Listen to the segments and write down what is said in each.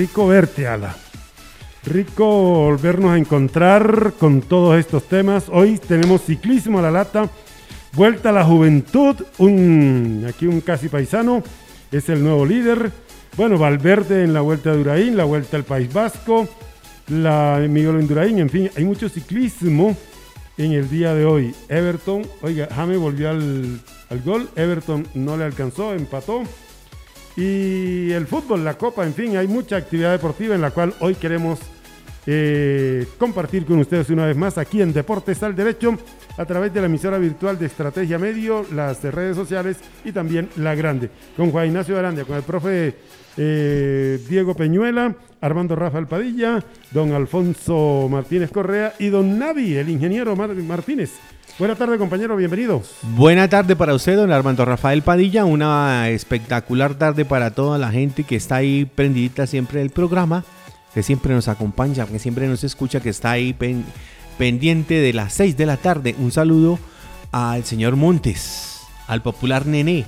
Rico verte, Ala. Rico volvernos a encontrar con todos estos temas. Hoy tenemos ciclismo a la lata, vuelta a la juventud, un, aquí un casi paisano, es el nuevo líder. Bueno, Valverde en la vuelta de Uraín, la vuelta al País Vasco, la Miguel Induraín, en fin, hay mucho ciclismo en el día de hoy. Everton, oiga, Jame volvió al, al gol, Everton no le alcanzó, empató y el fútbol, la copa, en fin, hay mucha actividad deportiva en la cual hoy queremos eh, compartir con ustedes una vez más aquí en Deportes al Derecho a través de la emisora virtual de Estrategia Medio, las redes sociales y también La Grande. Con Juan Ignacio Arandia, con el profe eh, Diego Peñuela, Armando Rafael Padilla, don Alfonso Martínez Correa y don Navi, el ingeniero Martínez. Buenas tardes, compañero, bienvenido. Buena tarde para usted, don Armando Rafael Padilla. Una espectacular tarde para toda la gente que está ahí prendidita siempre del programa, que siempre nos acompaña, que siempre nos escucha, que está ahí pendiente de las 6 de la tarde. Un saludo al señor Montes, al popular Nené,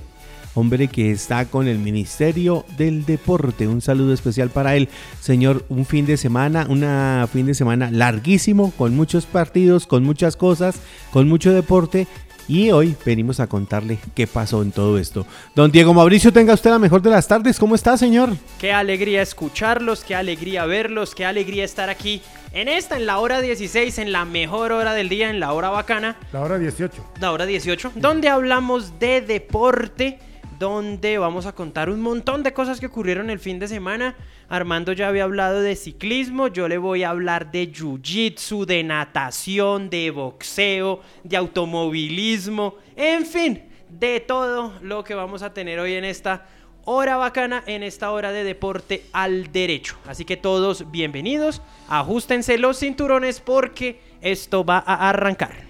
hombre que está con el Ministerio del Deporte. Un saludo especial para él. Señor, un fin de semana, un fin de semana larguísimo, con muchos partidos, con muchas cosas, con mucho deporte. Y hoy venimos a contarle qué pasó en todo esto. Don Diego Mauricio, tenga usted la mejor de las tardes. ¿Cómo está, señor? Qué alegría escucharlos, qué alegría verlos, qué alegría estar aquí en esta, en la hora 16, en la mejor hora del día, en la hora bacana. La hora 18. La hora 18, donde hablamos de deporte donde vamos a contar un montón de cosas que ocurrieron el fin de semana. Armando ya había hablado de ciclismo, yo le voy a hablar de jiu-jitsu, de natación, de boxeo, de automovilismo, en fin, de todo lo que vamos a tener hoy en esta hora bacana, en esta hora de deporte al derecho. Así que todos bienvenidos, ajustense los cinturones porque esto va a arrancar.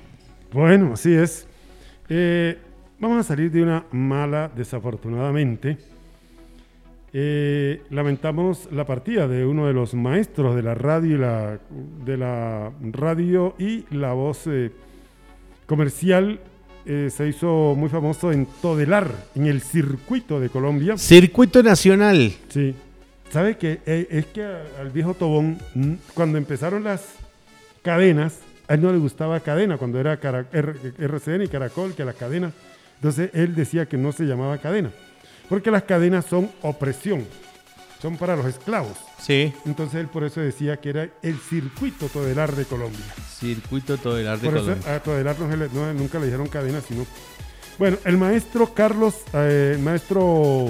Bueno, así es. Eh, Vamos a salir de una mala, desafortunadamente. Eh, lamentamos la partida de uno de los maestros de la radio y la, de la, radio y la voz eh, comercial. Eh, se hizo muy famoso en Todelar, en el circuito de Colombia. Circuito nacional. Sí. ¿Sabe que es que al viejo Tobón, cuando empezaron las cadenas, a él no le gustaba cadena, cuando era RCN y Caracol, que las cadenas entonces él decía que no se llamaba cadena, porque las cadenas son opresión, son para los esclavos. Sí. Entonces él por eso decía que era el circuito todelar de Colombia. Circuito todelar de por Colombia. Eso, a todelar no, nunca le dijeron cadena, sino... Bueno, el maestro Carlos, eh, el maestro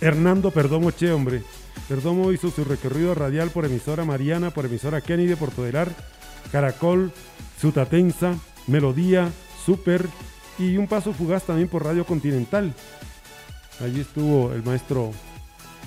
Hernando Perdomo Che, hombre. Perdomo hizo su recorrido radial por emisora Mariana, por emisora Kennedy, por Todelar, Caracol, Sutatensa, Melodía, Super, y un paso fugaz también por Radio Continental. Allí estuvo el maestro.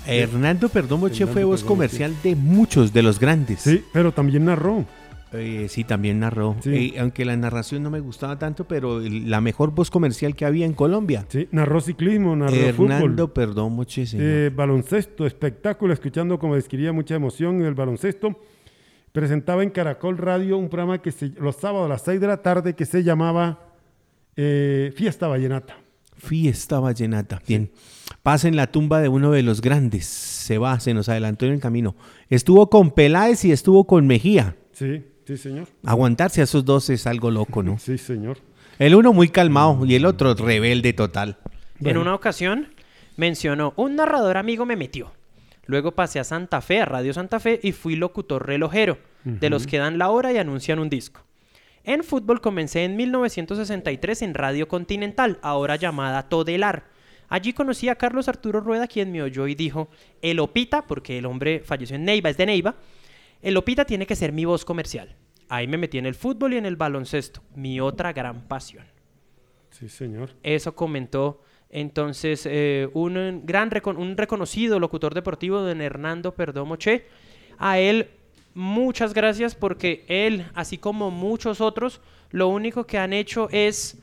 Hernando Perdomo Che fue voz comercial de muchos de los grandes. Sí, pero también narró. Eh, sí, también narró. Eh, aunque la narración no me gustaba tanto, pero la mejor voz comercial que había en Colombia. Sí, narró ciclismo, narró Hernando Perdomo Che, eh, baloncesto, espectáculo, escuchando como describía mucha emoción en el baloncesto. Presentaba en Caracol Radio un programa que se, los sábados a las 6 de la tarde que se llamaba eh, fiesta Vallenata. Fiesta Vallenata. Bien. Pasa en la tumba de uno de los grandes. Se va, se nos adelantó en el camino. Estuvo con Peláez y estuvo con Mejía. Sí, sí, señor. Aguantarse a esos dos es algo loco, ¿no? sí, señor. El uno muy calmado y el otro rebelde total. En una ocasión mencionó, un narrador amigo me metió. Luego pasé a Santa Fe, a Radio Santa Fe, y fui locutor relojero, de los que dan la hora y anuncian un disco. En fútbol comencé en 1963 en Radio Continental, ahora llamada Todelar. Allí conocí a Carlos Arturo Rueda, quien me oyó y dijo, el Opita, porque el hombre falleció en Neiva, es de Neiva, el Opita tiene que ser mi voz comercial. Ahí me metí en el fútbol y en el baloncesto, mi otra gran pasión. Sí, señor. Eso comentó Entonces, eh, un gran un reconocido locutor deportivo, don Hernando Perdomo Che, a él muchas gracias porque él, así como muchos otros, lo único que han hecho es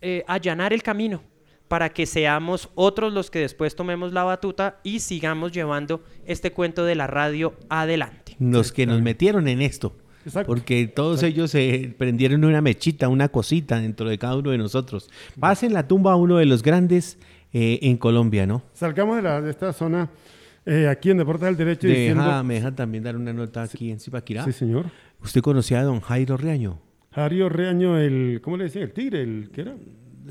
eh, allanar el camino para que seamos otros los que después tomemos la batuta y sigamos llevando este cuento de la radio adelante. Los que nos metieron en esto. Exacto. Porque todos ellos se prendieron una mechita, una cosita dentro de cada uno de nosotros. Pasen la tumba a uno de los grandes eh, en Colombia, ¿no? Salgamos de, la, de esta zona eh, aquí en Deportes del Derecho diciendo... Deja, me deja también dar una nota aquí en Zipaquirá. Sí, señor. ¿Usted conocía a don Jairo Reaño? Jario Reaño, el... ¿Cómo le decían? El tigre, el... ¿Qué era?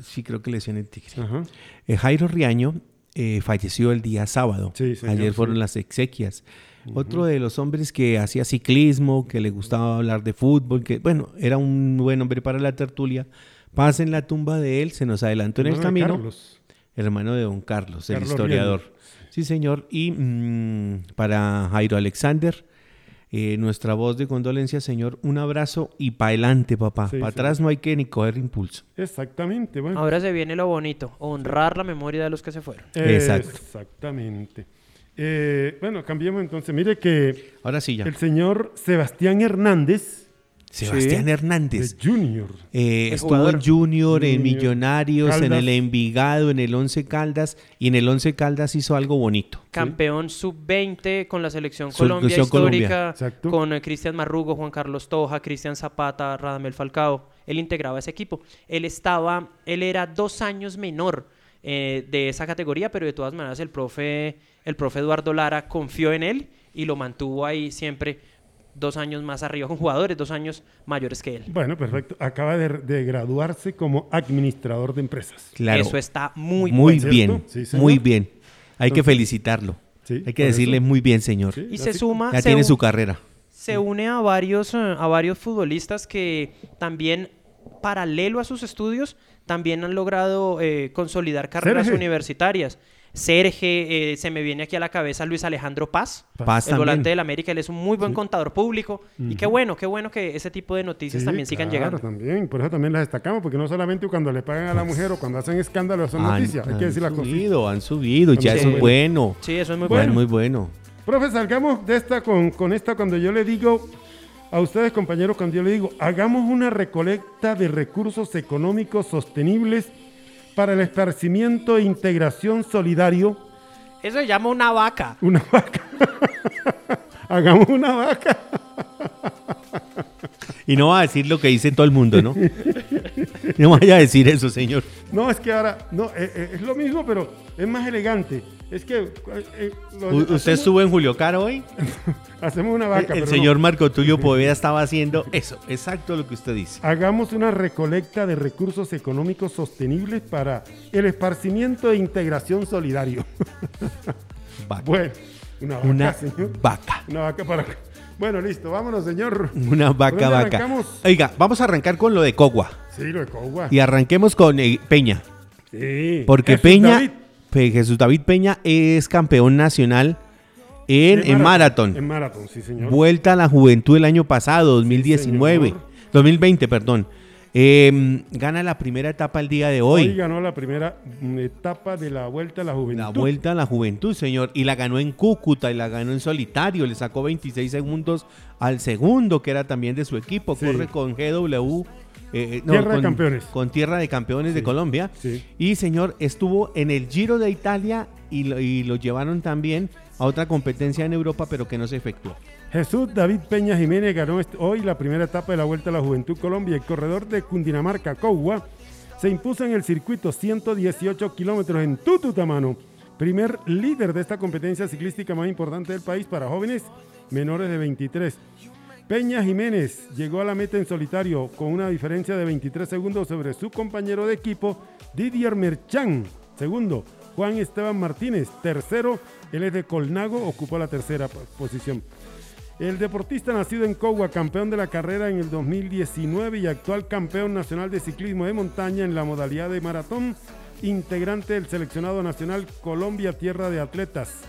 Sí, creo que le decían el tigre. Ajá. Eh, Jairo Riaño eh, falleció el día sábado. Sí, señor, Ayer fueron sí. las exequias. Otro de los hombres que hacía ciclismo, que le gustaba hablar de fútbol, que bueno, era un buen hombre para la tertulia. Pasa en la tumba de él, se nos adelantó en el de camino. Carlos. Hermano de don Carlos, el historiador. Sí, señor. Y mm, para Jairo Alexander, eh, nuestra voz de condolencia, señor, un abrazo y para adelante, papá. Sí, para sí. atrás no hay que ni coger impulso. Exactamente, bueno. Ahora se viene lo bonito, honrar la memoria de los que se fueron. Exacto. Exactamente. Eh, bueno, cambiemos entonces. Mire que Ahora sí ya. el señor Sebastián Hernández, Sebastián de Hernández. Junior, Eh, El estuvo en Junior, en Millonarios, en el Envigado, en el Once Caldas y en el Once Caldas hizo algo bonito. Campeón sub-20 con la selección Colombia Colombia. histórica, Exacto. con eh, Cristian Marrugo, Juan Carlos Toja, Cristian Zapata, Radamel Falcao. Él integraba ese equipo. Él estaba, él era dos años menor eh, de esa categoría, pero de todas maneras el profe, el profe Eduardo Lara confió en él y lo mantuvo ahí siempre dos años más arriba con jugadores, dos años mayores que él. bueno, perfecto, acaba de, de graduarse como administrador de empresas. Claro. Eso está muy, muy bueno. bien, muy bien. Hay que felicitarlo. Sí, Hay que decirle eso. muy bien, señor. Sí, Y se suma, Ya se tiene su carrera. se une a varios, eh, a varios futbolistas que también, paralelo a sus estudios, también han logrado eh, consolidar carreras universitarias. Serge, eh, se me viene aquí a la cabeza Luis Alejandro Paz, Paz el también. volante del América, él es un muy buen contador público. Y qué bueno, qué bueno que ese tipo de noticias Sí, también sigan claro, llegando. también, por eso también las destacamos, porque no solamente cuando le pagan a la mujer o cuando hacen escándalo son Han- noticias, hay han que decir las cosas. subido, han subido, ya Han eso es bueno. Sí, eso es muy Bueno, bueno. muy bueno. Profe, salgamos de esta con, con esta cuando yo le digo a ustedes, compañeros, cuando yo le digo, hagamos una recolecta de recursos económicos sostenibles para el esparcimiento e integración solidario. Eso se llama una vaca. Una vaca. hagamos una vaca. Y no va a decir lo que dice todo el mundo, ¿no? No vaya a decir eso, señor. No, es que ahora, no, eh, eh, es lo mismo, pero es más elegante. Es que eh, eh, ¿Usted hacemos, estuvo en Julio Caro hoy? hacemos una El, vaca. el pero señor no. Marco Tulio Poveda estaba haciendo eso, exacto lo que usted dice. Hagamos una recolecta de recursos económicos sostenibles para el esparcimiento e integración solidario. Vaca. bueno, una vaca, Una señor. vaca. Una vaca para. Bueno, listo, vámonos, señor. Una vaca, vaca. arrancamos? Oiga, vamos a arrancar con lo de Cogua. Sí, lo de Cogua. Y arranquemos con eh, Peña. Sí. Porque Peña, David, Jesús David Peña es campeón nacional en, en maratón. En maratón, sí, señor. Vuelta a la juventud el año pasado, 2019. señor. 2020, perdón. Eh, gana la primera etapa el día de Hoy hoy. ganó la primera mm, etapa de la Vuelta a la Juventud. La vuelta a la juventud, señor. Y la ganó en Cúcuta y la ganó en solitario. Le sacó 26 segundos al segundo, que era también de su equipo. Sí. Corre con GW. Eh, no, Tierra de con- Campeones. Con Tierra de Campeones de Colombia. sí. Y, señor, estuvo en el Giro de Italia y lo, y lo llevaron también a otra competencia en Europa, pero que no se efectuó. Jesús David Peña Jiménez ganó hoy la primera etapa de la Vuelta a la Juventud Colombia. El corredor de Cundinamarca, Cogua, se impuso en el circuito 118 kilómetros en Tututamano. Primer líder de esta competencia ciclística más importante del país para jóvenes menores de 23. Peña Jiménez llegó a la meta en solitario con una diferencia de 23 segundos sobre su compañero de equipo Didier Merchan. Segundo, Juan Esteban Martínez. Tercero, él es de Colnago, ocupó la tercera po- posición. El deportista nacido en Cogua, campeón de la carrera en el 2019 y actual campeón nacional de ciclismo de montaña en la modalidad de maratón, integrante del seleccionado nacional Colombia Tierra de Atletas.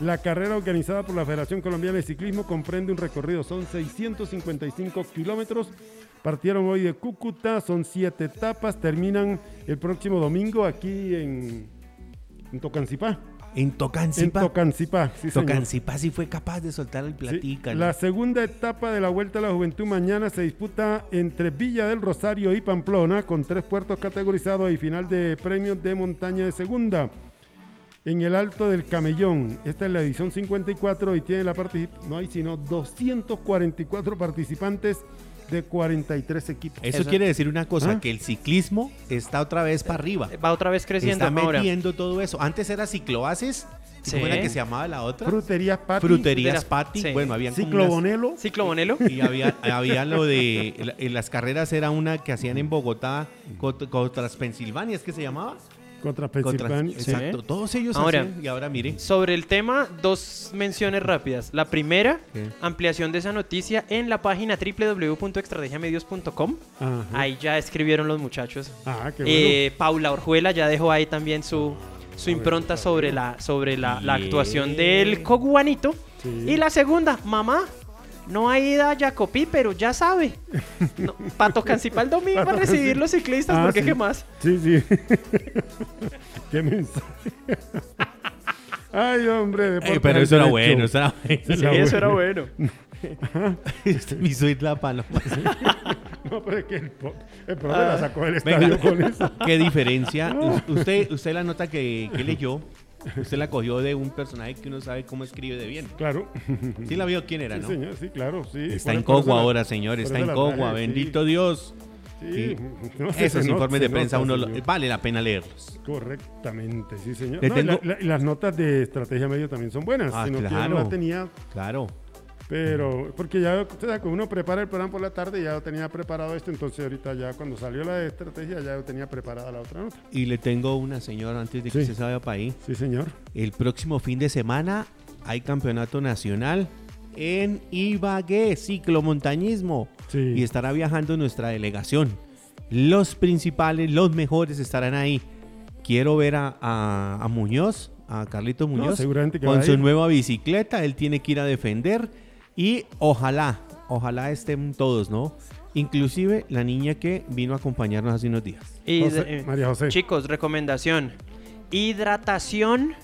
La carrera organizada por la Federación Colombiana de Ciclismo comprende un recorrido, son 655 kilómetros Partieron hoy de Cúcuta, son siete etapas, terminan el próximo domingo aquí en, en Tocancipá. En En Tocancipá. Tocancipá, sí. Tocancipá sí fue capaz de soltar el platica. La segunda etapa de la Vuelta a la Juventud mañana se disputa entre Villa del Rosario y Pamplona con tres puertos categorizados y final de premios de montaña de segunda. En el Alto del Camellón, esta es la edición 54 y tiene la participación, no hay sino 244 participantes de 43 equipos. Eso, Eso- quiere decir una cosa, ¿Ah? que el ciclismo está otra vez para arriba. Va otra vez creciendo Está ahora. metiendo todo eso. Antes era cicloases. Sí. ¿Cómo era que se llamaba la otra? Fruterías Pati, Fruterías Pati. sí. Bueno, habían como Ciclo unas- Bonelo, Ciclobonelo. Y había, había lo de. En las carreras era una que hacían en Bogotá cont- contra Pensilvania, ¿es que se llamaba? Contra Pensilvania. Sí. Exacto. Todos ellos Ahora- hacían. Y ahora mire. Sobre el tema, dos menciones rápidas. La primera, ¿Qué? ampliación de esa noticia en la página www.estrategiamedios.com. Ajá. Ahí ya escribieron los muchachos. Ah, qué bueno. Eh, Paula Orjuela ya dejó ahí también su, su impronta sobre la, sobre la, actuación del coguanito. Sí. Y la segunda, mamá, no ha ido a Jacopí, pero ya sabe. No, Pato el domingo a recibir los ciclistas, Ah, porque sí. qué más. Sí, sí. Qué mensaje. Ay, hombre. Eh, pero eso era derecho. bueno, eso era bueno. Sí, eso era bueno. Este me hizo ir la paloma. No, pero es que el, po- el profe Ah. la sacó del estadio Venga. con eso. ¿Qué diferencia? U- Usted, usted la nota que, que leyó, usted la cogió de un personaje que uno sabe cómo escribe de bien. Claro. Sí la vio quién era, Sí, ¿no? señor, sí, claro, sí. Está en Cogua ahora, señor, está en Cogua, bendito sí. Dios. Sí, no, Esos informes de prensa nota, uno lo- vale la pena leerlos. Correctamente, sí, señor. No, la- tengo- la- las notas de estrategia medio también son buenas. Ah, sino que claro. no la tenía, Claro. Pero porque ya usted sabe uno prepara el programa por la tarde, ya yo tenía preparado esto, entonces ahorita ya cuando salió la estrategia ya yo tenía preparada la otra nota. Y le tengo una, señora, antes de que Sí. se vaya para ahí. Sí, señor. El próximo fin de semana hay campeonato nacional en Ibagué, ciclomontañismo. Sí. Y estará viajando nuestra delegación. Los principales, los mejores estarán ahí. Quiero ver a, a- a Muñoz, a Carlito Muñoz, seguramente que va con su nueva bicicleta. Él tiene que ir a defender. Y ojalá, ojalá estén todos, ¿no? Inclusive la niña que vino a acompañarnos hace unos días. Y José- eh, María José. Chicos, recomendación. Hidratación.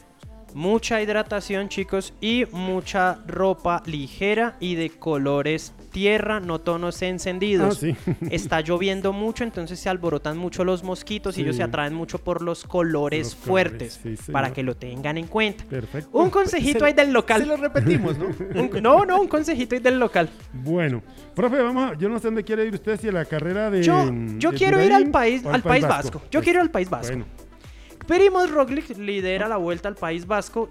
Mucha hidratación, chicos. Y mucha ropa ligera y de colores tierra, no tonos encendidos. Ah, sí. Está lloviendo mucho, entonces se alborotan mucho los mosquitos y ellos se atraen mucho por los colores Los colores, fuertes. sí, para que lo tengan en cuenta. Perfecto. Un consejito ahí del local. Se lo repetimos, ¿no? Un- no, no, un consejito ahí del local. Bueno, profe, vamos a, yo no sé dónde quiere ir usted, si a la carrera de... Yo, yo de quiero ir al país, al País Vasco. Yo Pues, quiero ir al País Vasco. Bueno, Primoz Roglic lidera la vuelta al País Vasco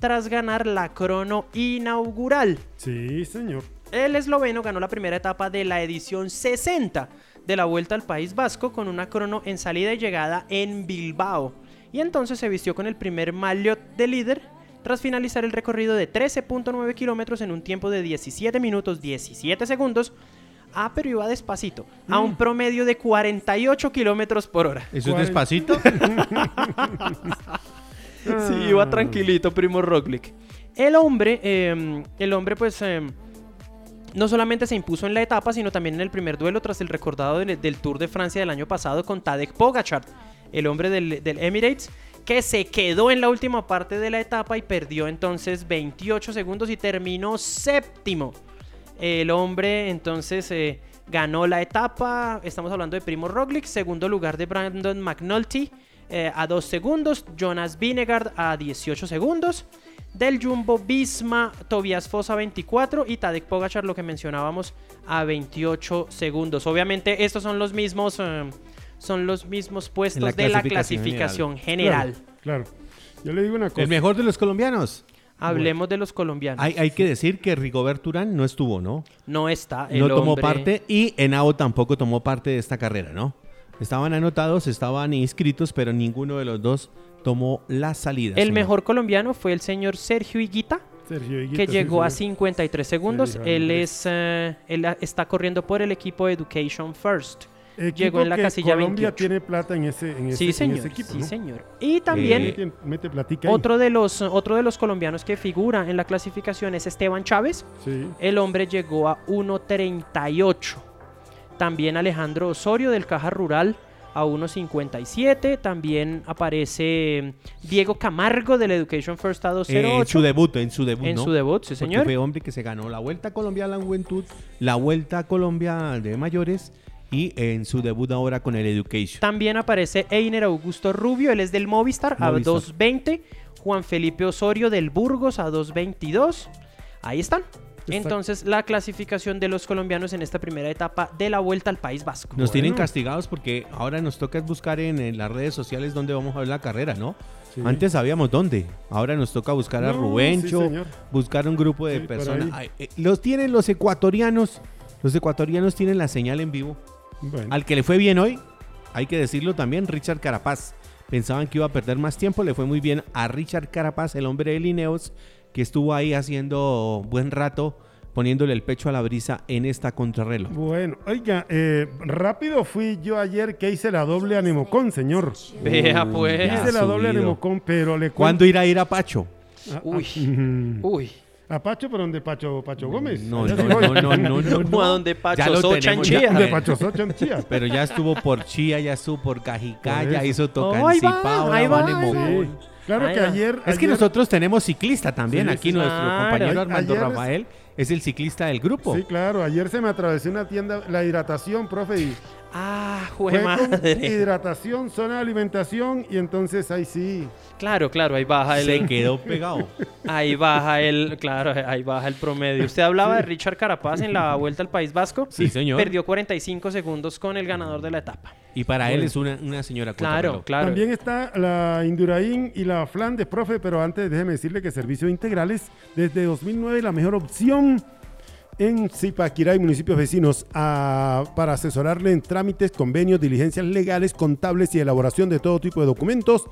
tras ganar la crono inaugural. sí, señor. El esloveno ganó la primera etapa de la edición 60 de la vuelta al País Vasco con una crono en salida y llegada en Bilbao. Y entonces se vistió con el primer maillot de líder tras finalizar el recorrido de 13.9 kilómetros en un tiempo de 17 minutos 17 segundos. Ah, pero iba despacito, a un promedio de 48 kilómetros por hora. ¿Eso es despacito? Sí, iba tranquilito, primo Roglic. El hombre, eh, el hombre pues eh, no solamente se impuso en la etapa, sino también en el primer duelo tras el recordado del, Tour de Francia del año pasado con Tadej Pogachar, el hombre del, del Emirates, que se quedó en la última parte de la etapa y perdió entonces 28 segundos y terminó séptimo. El hombre entonces eh, ganó la etapa. Estamos hablando de Primo Roglic. Segundo lugar de Brandon McNulty eh, a 2 segundos. Jonas Vingegaard a 18 segundos. Del Jumbo Visma, Tobias Foss a 24 y Tadej Pogachar, lo que mencionábamos, a 28 segundos. Obviamente estos son los mismos, eh, son los mismos puestos la de la clasificación general. Claro, claro. Yo le digo una cosa. El mejor de los colombianos. Hablemos de los colombianos. Hay, hay que decir que Rigobert Urán no estuvo, ¿no? no está. El no tomó hombre- parte y Henao tampoco tomó parte de esta carrera, ¿no? Estaban anotados, estaban inscritos, pero ninguno de los dos tomó la salida. El señor. mejor colombiano fue el señor Sergio Higuita, Sergio Higuita, que sí, llegó a señor. 53 segundos. Él es eh, él a- está corriendo por el equipo Education First. Equipo llegó en la que casilla Colombia 28. tiene plata en ese, en ese, Sí, en señor. ese equipo, sí, ¿no? señor. Y también Eh, Mete- Mete otro de los otro de los colombianos que figura en la clasificación es Esteban Chávez. Sí. El hombre llegó a 1.38. También Alejandro Osorio del Caja Rural a 1.57. También aparece Diego Camargo del Education First a Eh, 2.08. en su debut, en su debut, En ¿no? su debut, sí, Porque señor. fue hombre que se ganó la Vuelta a Colombia a la Juventud, la Vuelta a Colombia de Mayores y en su debut ahora con el Education. También aparece Einer Augusto Rubio, él es del Movistar, a Movistar. 2.20. Juan Felipe Osorio del Burgos a 2.22. Ahí están. Entonces, la clasificación de los colombianos en esta primera etapa de la vuelta al País Vasco. Nos tienen castigados porque ahora nos toca buscar en, en las redes sociales dónde vamos a ver la carrera, ¿no? Sí. Antes sabíamos dónde. Ahora nos toca buscar a No, Rubencho, sí, buscar un grupo de Sí, personas. Ay, eh, los tienen los ecuatorianos. Los ecuatorianos tienen la señal en vivo. Bueno, Al que le fue bien hoy, hay que decirlo también, Richard Carapaz. Pensaban que iba a perder más tiempo, le fue muy bien a Richard Carapaz, el hombre de Lineos, que estuvo ahí haciendo buen rato, poniéndole el pecho a la brisa en esta contrarreloj. bueno, oiga, eh, rápido fui yo ayer que hice la doble anemocón, señor. Vea pues. Ya Hice la doble subido. anemocón, pero le ¿Cuándo cuento- irá a ir a Pacho? Ah, ah, Uy. mm. Uy. ¿A Pacho, pero dónde Pacho, Pacho Gómez? No, no, no, no, no, no, Como a no. donde Ya Pacho Socha en ya. Chía. De Pacho Socha en Chía. Pero ya estuvo por Chía, ya estuvo por Cajicaya, Por eso. hizo Oh, ahí va, ahí va, Claro que ayer... Es que nosotros tenemos ciclista también. Sí, Aquí sí, nuestro claro. compañero Armando ayer es- Rafael es el ciclista del grupo. Sí, claro, ayer se me atravesó una tienda, la hidratación, profe, y Ah, fue jue con madre. hidratación, zona de alimentación, y entonces ahí sí. Claro, claro, ahí baja Se el. quedó pegado. Ahí baja el. Claro, ahí baja el promedio. Usted hablaba de Richard Carapaz en la vuelta al País Vasco. Sí, señor. Perdió 45 segundos con el ganador de la etapa. Y para él es una, una señora Claro, claro. También está la Indurain y la Flandes, profe, pero antes déjeme decirle que Servicios Integrales, desde 2009 la mejor opción en Zipaquirá y municipios vecinos para asesorarle en trámites, convenios, diligencias legales, contables y elaboración de todo tipo de documentos.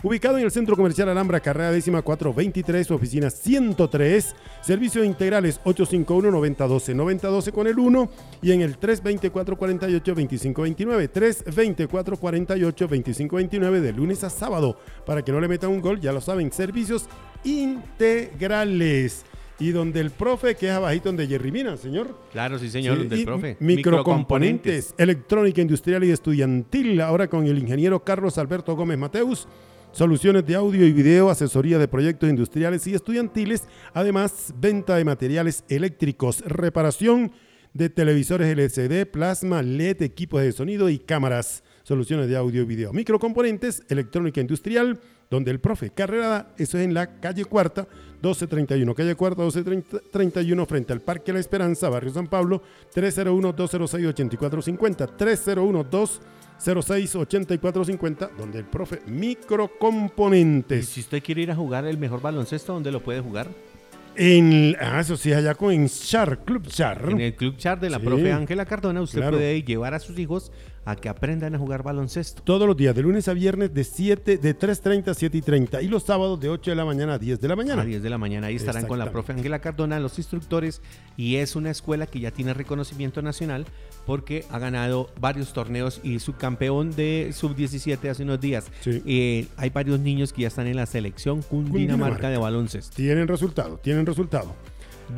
Ubicado en el Centro Comercial Alhambra, carrera décima 423, oficina 103, servicios integrales 851-9012, 9012 con el 1 y en el 324-48-2529, 324-48-2529 de lunes a sábado. Para que no le metan un gol, ya lo saben, servicios integrales. Y donde el profe, que es abajito donde Jerry Mina, señor. Claro, sí, señor, Sí, del y profe. Microcomponentes, electrónica industrial y estudiantil. Ahora con el ingeniero Carlos Alberto Gómez Mateus. Soluciones de audio y video, asesoría de proyectos industriales y estudiantiles. Además, venta de materiales eléctricos, reparación de televisores LCD, plasma, LED, equipos de sonido y cámaras. Soluciones de audio y video. Microcomponentes, electrónica industrial, donde el profe Carrera, eso es en la calle Cuarta, 1231. Calle Cuarta, 1231, frente al Parque La Esperanza, Barrio San Pablo, 301-206-8450. 301-206-8450, donde el profe Y Microcomponentes. si usted quiere ir a jugar el mejor baloncesto, ¿dónde lo puede jugar? En, ah, eso sí, allá con Char, Club Char. En el Club Char de la Sí. profe Ángela Cardona, usted Claro. puede llevar a sus hijos a que aprendan a jugar baloncesto. Todos los días, de lunes a viernes, de 7, de 3.30 a 7 y 30. Y los sábados, de 8 de la mañana a 10 de la mañana. A 10 de la mañana. Ahí estarán con la profe Ángela Cardona, los instructores. Y es una escuela que ya tiene reconocimiento nacional porque ha ganado varios torneos y subcampeón de sub-17 hace unos días. Sí. Eh, hay varios niños que ya están en la selección Cundinamarca, Cundinamarca. de baloncesto. Tienen resultado, tienen resultado.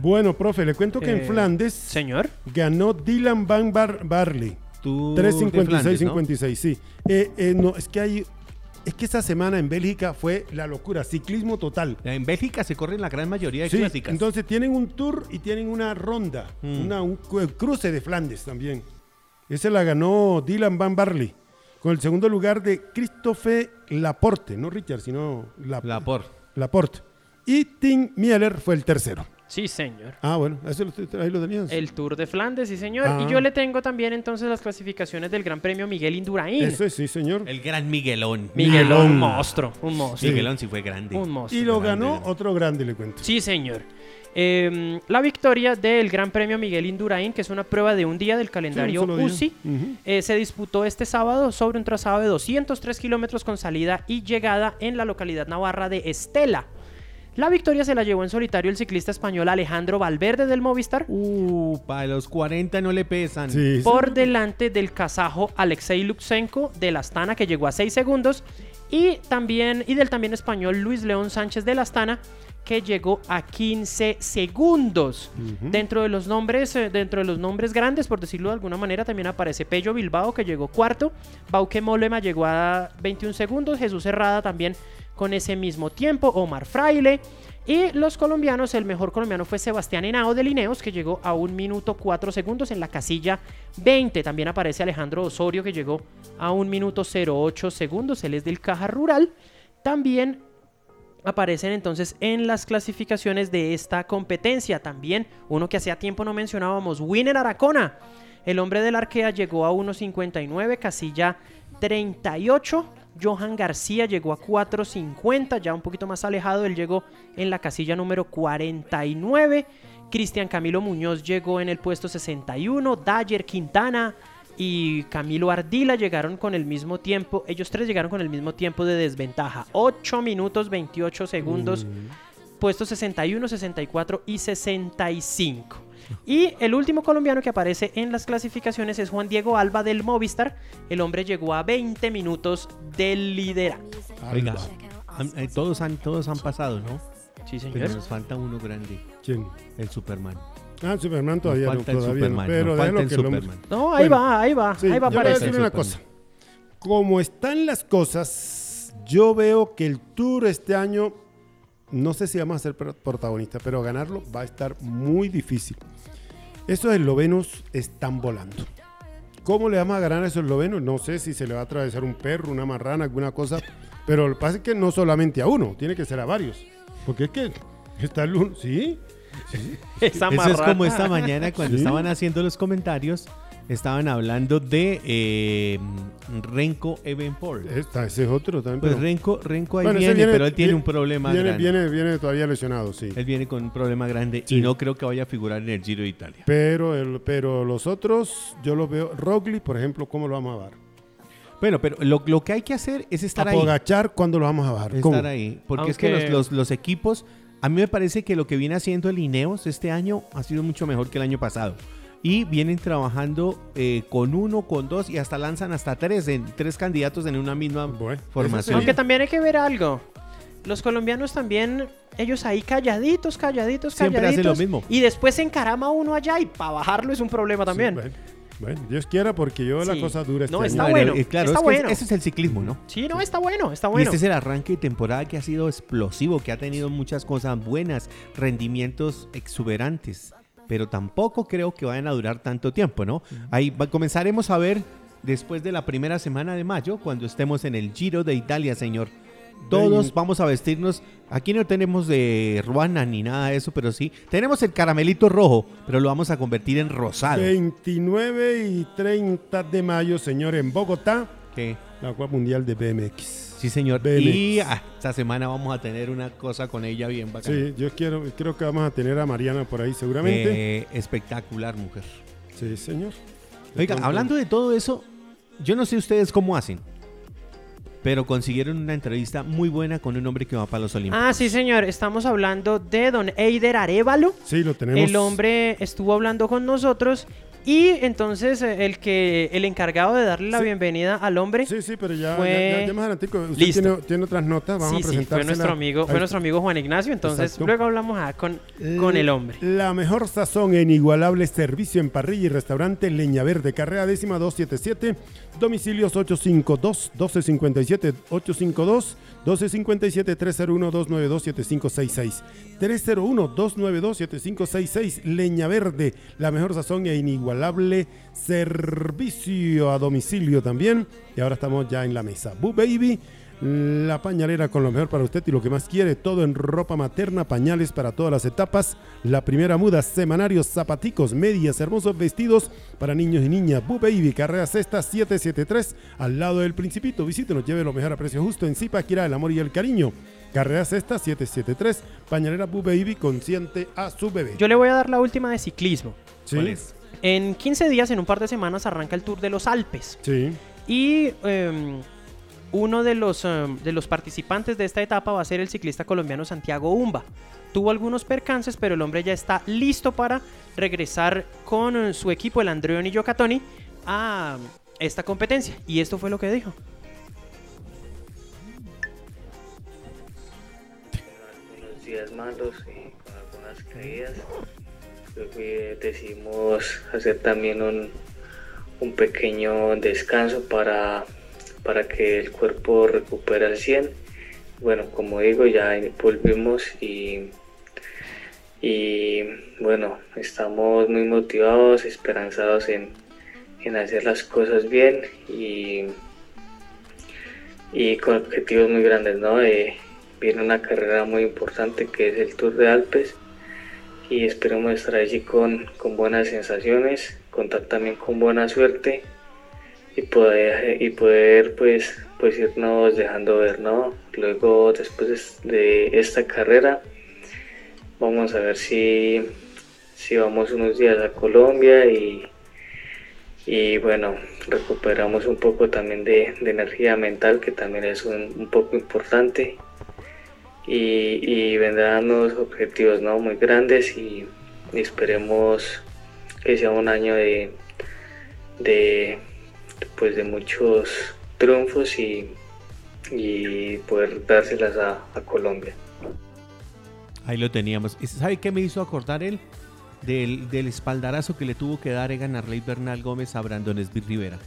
Bueno, profe, le cuento que en Eh, Flandes Señor. ganó Dylan Van Bar Barley. Tú de Flandes, ¿no? 3.56-56, sí. Eh, eh, no, es que hay... Es que esta semana en Bélgica fue la locura, ciclismo total. En Bélgica se corren la gran mayoría de Sí, clásicas. entonces tienen un tour y tienen una ronda, Mm. una, un cruce de Flandes también. Ese la ganó Dylan Van Barley, con el segundo lugar de Christophe Laporte, no Richard, sino La- la por. Laporte. Y Tim Mieler fue el tercero. Sí, señor. Ah, bueno, eso lo- ahí lo tenías. El Tour de Flandes, sí, señor. Ah. Y yo le tengo también entonces las clasificaciones del Gran Premio Miguel Indurain. Eso es, sí, señor. El gran Miguelón. Miguelón, un monstruo, un monstruo. Miguelón sí fue grande. Un monstruo. Y lo grande. ganó otro grande, le cuento. Sí, señor. Eh, la victoria del Gran Premio Miguel Indurain, que es una prueba de un día del calendario Sí. UCI, eh, se disputó este sábado sobre un trazado de 203 kilómetros con salida y llegada en la localidad navarra de Estela. La victoria se la llevó en solitario el ciclista español Alejandro Valverde del Movistar. Uh, para los 40 no le pesan. Sí, por sí. delante del kazajo Alexei Lutsenko de la Astana que llegó a 6 segundos y también y del también español Luis León Sánchez de la Astana que llegó a 15 segundos. Dentro de los nombres eh, dentro de los nombres grandes, por decirlo de alguna manera, también aparece Pello Bilbao que llegó cuarto, Bauke Molema llegó a 21 segundos, Jesús Herrada también con ese mismo tiempo, Omar Fraile y los colombianos, el mejor colombiano fue Sebastián Henao de Lineos, que llegó a 1 minuto 4 segundos en la casilla 20. También aparece Alejandro Osorio, que llegó a 1 minuto 08 segundos. Él es del Caja Rural. También aparecen entonces en las clasificaciones de esta competencia. También uno que hacía tiempo no mencionábamos, Winner Aracona. El hombre del Arkea llegó a 1.59, casilla 38. Johan García llegó a 4.50, ya un poquito más alejado, él llegó en la casilla número 49. Cristian Camilo Muñoz llegó en el puesto 61. Dayer Quintana y Camilo Ardila llegaron con el mismo tiempo. Ellos tres llegaron con el mismo tiempo de desventaja. 8 minutos 28 segundos. Puestos 61, 64 y 65. Y el último colombiano que aparece en las clasificaciones es Juan Diego Alba del Movistar. El hombre llegó a 20 minutos del liderato. Oiga, eh, todos, han, todos han pasado, ¿no? Sí, Pero señor. nos falta uno grande, ¿Quién? el Superman. Ah, Superman todavía Nos no, falta el todavía no, Superman. pero falta el que el Superman. No, ahí Bueno, va, ahí va, Sí, ahí va a yo le voy a aparecer. decir una Superman. cosa. Como están las cosas, yo veo que el Tour este año, no sé si vamos a ser pro- protagonistas, pero ganarlo va a estar muy difícil. Esos eslovenos están volando. ¿Cómo le vamos a ganar a esos eslovenos? No sé si se le va a atravesar un perro, una marrana, alguna cosa. Pero lo que pasa es que no solamente a uno, tiene que ser a varios. Porque es que está el uno, ¿sí? Esa Eso es como esta mañana cuando Sí. estaban haciendo los comentarios, estaban hablando de eh, Renko Evenport. Esta, ese es otro también. Pues pero- Renko, Renko ahí Bueno, viene, viene- pero él tiene viene- un problema viene, grande. Viene, viene todavía lesionado, sí. Él viene con un problema grande Sí. y no creo que vaya a figurar en el Giro de Italia. Pero, el, pero los otros, yo los veo. Roglic, por ejemplo, ¿cómo lo vamos a bajar? Bueno, pero lo, lo que hay que hacer es estar ahí. Apogachar, ¿cuándo lo vamos a bajar? ¿Cómo? Estar ahí. Porque es que los, los- los equipos, a mí me parece que lo que viene haciendo el Ineos este año ha sido mucho mejor que el año pasado. Y vienen trabajando eh, con uno, con dos y hasta lanzan hasta tres, en, tres candidatos en una misma Bueno, formación. Aunque también hay que ver algo. Los colombianos también, ellos ahí calladitos, calladitos, Siempre hacen calladitos. lo mismo. Y después se encarama uno allá y para bajarlo es un problema también. Sí, bueno, bueno, Dios quiera, porque yo la cosa dura este No, año. está Bueno, bueno, eh, claro, está es que bueno. ese es el ciclismo, ¿no? Sí, no, está bueno, está Y bueno. este es el arranque de temporada que ha sido explosivo, que ha tenido muchas cosas buenas, rendimientos exuberantes, pero tampoco creo que vayan a durar tanto tiempo, ¿no? Ahí va- comenzaremos a ver después de la primera semana de mayo, cuando estemos en el Giro de Italia, señor. Todos vamos a vestirnos. Aquí no tenemos de ruana ni nada de eso, pero sí tenemos el caramelito rojo, pero lo vamos a convertir en rosado. 29 y 30 de mayo, señor, en Bogotá, Que- la Copa Mundial de BMX. Sí, señor. BMX. Y ah, esta semana vamos a tener una cosa con ella bien bacana. Sí, yo quiero, creo que vamos a tener a Mariana por ahí seguramente. Eh, espectacular, mujer. Sí, señor. De Oiga, hablando de todo eso, yo no sé ustedes cómo hacen, pero consiguieron una entrevista muy buena con un hombre que va para los Olímpicos. Ah, sí, señor. Estamos hablando de don Eider Arevalo. Sí, lo tenemos. El hombre estuvo hablando con nosotros y entonces eh, el que el encargado de darle la Sí. bienvenida al hombre Sí, sí, pero ya, Fue- ya, ya más adelante. Tiene, tiene otras notas, vamos sí, a sí, fue nuestro amigo, fue nuestro amigo Juan Ignacio, entonces Exacto. luego hablamos ah, con, con el hombre. La mejor sazón e inigualable servicio en parrilla y restaurante Leña Verde, carrera décima 277, domicilios 852-1257, 852-1257, 301-292-7566, 301-292-7566, Leña Verde, la mejor sazón e inigualable servicio a domicilio también. Y ahora estamos ya en la mesa. Boo Baby. La pañalera con lo mejor para usted y lo que más quiere, todo en ropa materna, pañales para todas las etapas. La primera muda, semanarios, zapaticos, medias, hermosos vestidos para niños y niñas. Boo Baby, carrera sexta 773, al lado del Principito. Visítenos, lleve lo mejor a precio justo en Zipaquirá, el amor y el cariño. Carrera sexta 773, pañalera Boo Baby, consciente a su bebé. Yo le voy a dar la última de ciclismo. sí, ¿Cuál es? En 15 días, en un par de semanas, arranca el Tour de los Alpes. sí, Y em, uno de los, eh, de los participantes de esta etapa va a ser el ciclista colombiano Santiago Umba. Tuvo algunos percances, pero el hombre ya está listo para regresar con eh, su equipo, el Andreoni Yocatoni, a esta competencia. Y esto fue lo que dijo. algunos días malos y con algunas caídas. Que decidimos hacer también un, un pequeño descanso para, para que el cuerpo recupere al 100. Bueno, como digo, ya volvimos y, y bueno, estamos muy motivados, esperanzados en, en hacer las cosas bien y, y con objetivos muy grandes, ¿no? Eh, viene una carrera muy importante que es el Tour de Alpes y esperemos estar allí con, con buenas sensaciones, contar también con buena suerte y poder, y poder pues, pues irnos dejando ver, ¿no? Luego después de esta carrera vamos a ver si, si vamos unos días a Colombia y, y bueno, recuperamos un poco también de, energía mental que también es un poco importante y, vendrán unos objetivos ¿no? muy grandes y, y esperemos que sea un año de, de, pues de muchos triunfos y, y poder dárselas a, a Colombia. Ahí lo teníamos. ¿Y ¿Sabe qué me hizo acordar él? Del, del espaldarazo que le tuvo que dar Egan Arley Bernal Gómez a Brandon Smith Rivera.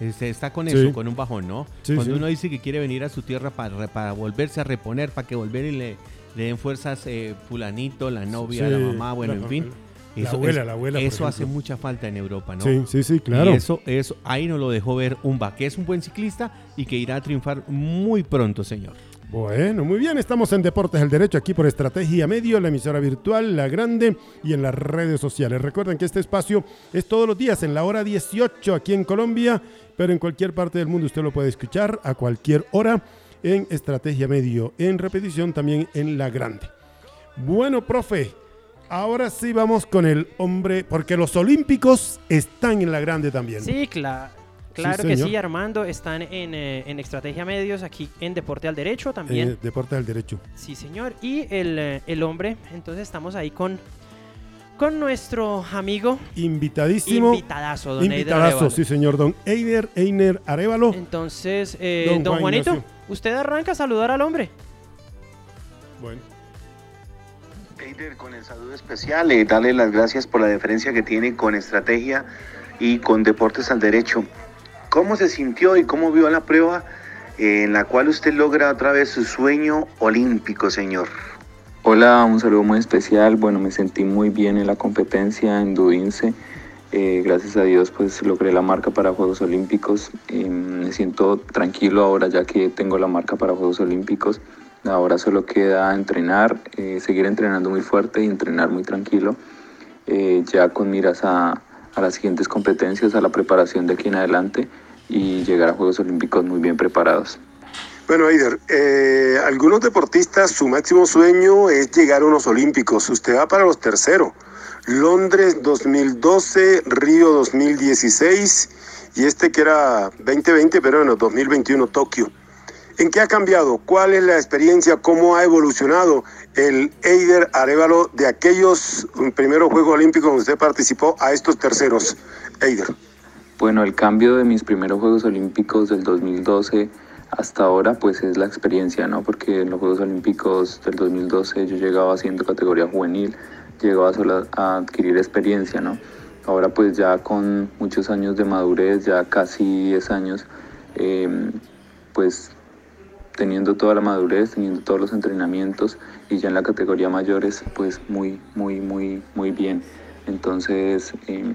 Este, está con Sí. eso, con un bajón, ¿no? Sí, Cuando sí. uno dice que quiere venir a su tierra para, para volverse a reponer, para que volver y le, le den fuerzas eh, fulanito, la novia, la mamá, bueno, la en fin. la abuela, la abuela, Eso hace mucha falta en Europa, ¿no? Sí, sí, sí, claro. Y eso, eso, ahí nos lo dejó ver Umba, que es un buen ciclista y que irá a triunfar muy pronto, señor. Bueno, muy bien, estamos en Deportes del Derecho aquí por Estrategia Medio, la emisora virtual, la grande y en las redes sociales. Recuerden que este espacio es todos los días en la hora 18 aquí en Colombia, pero en cualquier parte del mundo usted lo puede escuchar a cualquier hora en Estrategia Medio, en repetición también en la grande. Bueno, profe, ahora sí vamos con el hombre, porque los olímpicos están en la grande también. Sí, cla- claro que sí, Armando. Están en, eh, en Estrategia Medios, aquí en Deporte al Derecho también. Eh, Deportes del Derecho. Sí, señor. Y el, eh, el hombre, entonces estamos ahí con, con nuestro amigo Invitadísimo. invitadazo, don Eider Invitadazo, Arevalo. sí señor, don Eider Einer Arevalo. Entonces, eh, Don don, Juan Juanito, Ignacio. usted arranca a saludar al hombre. Bueno, Eider, con el saludo especial, eh, darle las gracias por la deferencia que tiene con estrategia y con deportes al derecho. ¿Cómo se sintió y cómo vio la prueba eh, en la cual usted logra otra vez su sueño olímpico, señor? Hola, un saludo muy especial. Bueno, me sentí muy bien en la competencia en Dudince. Eh, gracias a Dios, pues logré la marca para Juegos Olímpicos. Eh, me siento tranquilo ahora ya que tengo la marca para Juegos Olímpicos. Ahora solo queda entrenar, seguir entrenando muy fuerte y entrenar muy tranquilo. ya con miras a las siguientes competencias, a la preparación de aquí en adelante y llegar a Juegos Olímpicos muy bien preparados. Bueno, Eider, eh, algunos deportistas su máximo sueño es llegar a unos Olímpicos. Usted va para los terceros. Londres 2012, Río 2016 y este que era 2020, pero bueno, 2021 Tokio. ¿En qué ha cambiado? ¿Cuál es la experiencia? ¿Cómo ha evolucionado el Eider Arevalo de aquellos primeros Juegos Olímpicos donde usted participó a estos terceros? Eider. Bueno, el cambio de mis primeros Juegos Olímpicos del 2012 hasta ahora, pues es la experiencia, ¿no? Porque en los Juegos Olímpicos del 2012 yo llegaba haciendo categoría juvenil, llegaba solo a adquirir experiencia, ¿no? Ahora pues ya con muchos años de madurez, ya casi 10 años, eh, pues teniendo toda la madurez, teniendo todos los entrenamientos y ya en la categoría mayores, pues muy, muy, muy, muy bien. Entonces, eh,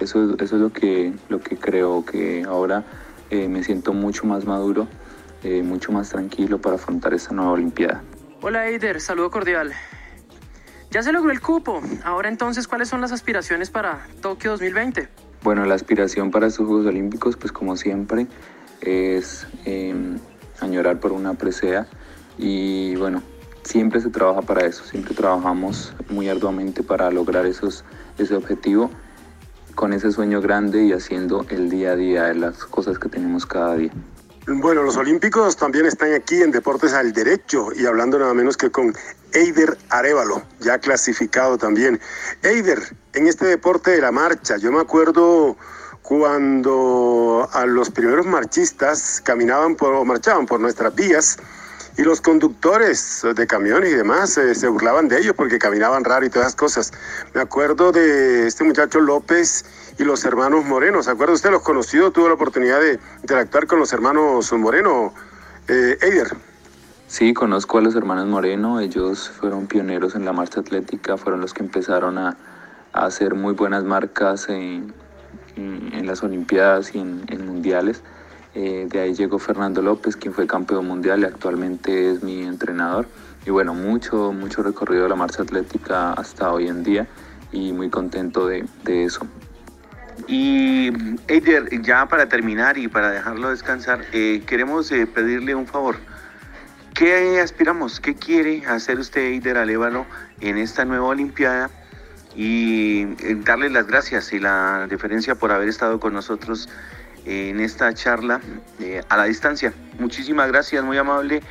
eso, es- eso es lo que, lo que creo que ahora eh, me siento mucho más maduro, eh, mucho más tranquilo para afrontar esta nueva Olimpiada. Hola Eider, saludo cordial. Ya se logró el cupo. Ahora entonces, ¿cuáles son las aspiraciones para Tokio 2020? Bueno, la aspiración para estos Juegos Olímpicos, pues como siempre, es eh, añorar por una presea y bueno, siempre se trabaja para eso, siempre trabajamos muy arduamente para lograr esos, ese objetivo con ese sueño grande y haciendo el día a día las cosas que tenemos cada día. Bueno, los olímpicos también están aquí en Deportes al Derecho y hablando nada menos que con Eider Arevalo, ya clasificado también. Eider, en este deporte de la marcha, yo me acuerdo cuando a los primeros marchistas caminaban por, o marchaban por nuestras vías y los conductores de camiones y demás eh, se burlaban de ellos porque caminaban raro y todas esas cosas. Me acuerdo de este muchacho López y los hermanos Moreno. ¿Se acuerda usted? Los conocidos, tuvo la oportunidad de interactuar con los hermanos Moreno. Eh, Eider. Sí, conozco a los hermanos Moreno. Ellos fueron pioneros en la marcha atlética, fueron los que empezaron a, a hacer muy buenas marcas en, en, las Olimpiadas y en, en mundiales. Eh, de ahí llegó Fernando López, quien fue campeón mundial y actualmente es mi entrenador. Y bueno, mucho, mucho recorrido de la marcha atlética hasta hoy en día y muy contento de, eso. Y Eider, ya para terminar y para dejarlo descansar, eh, queremos eh, pedirle un favor. ¿Qué aspiramos? ¿Qué quiere hacer usted, Eider Alévalo, en esta nueva Olimpiada? Y darle las gracias y la deferencia por haber estado con nosotros en esta charla eh, a la distancia. Muchísimas gracias, muy amable.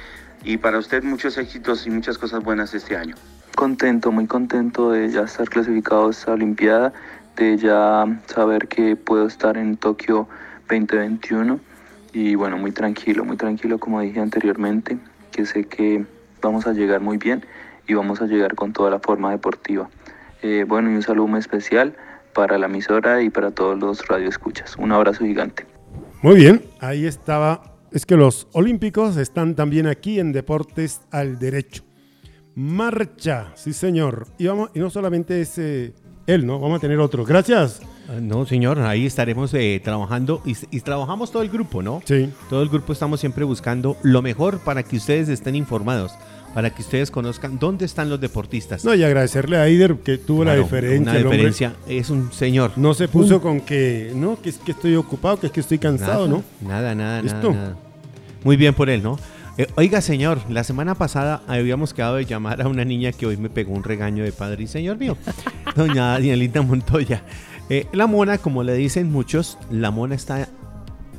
Y para usted muchos éxitos y muchas cosas buenas este año. Contento, muy contento de ya estar clasificado a esta Olimpiada, de ya saber que puedo estar en Tokio 2021 y bueno, muy tranquilo, muy tranquilo como dije anteriormente, que sé que vamos a llegar muy bien y vamos a llegar con toda la forma deportiva. Eh, bueno, y un saludo muy especial para la emisora y para todos los radioescuchas. Un abrazo gigante. Muy bien, ahí estaba. Es que los olímpicos están también aquí en Deportes al Derecho. Marcha, sí señor. Y, vamos, y no solamente es eh, él, ¿no? Vamos a tener otro. Gracias. Ah, No, señor, ahí estaremos eh, trabajando y, y trabajamos todo el grupo, ¿no? Sí. Todo el grupo estamos siempre buscando lo mejor para que ustedes estén informados, para que ustedes conozcan dónde están los deportistas. No, y agradecerle a Aider que tuvo la diferencia. Una hombre diferencia, es un señor. No se puso con que, no, que es que estoy ocupado, que es que estoy cansado, nada, ¿no? Nada, nada, ¿Listo? nada, nada. Muy bien por él, ¿no? Eh, oiga, señor, la semana pasada habíamos quedado de llamar a una niña que hoy me pegó un regaño de padre y señor mío, doña Danielita Montoya. Eh, la mona, como le dicen muchos, la mona está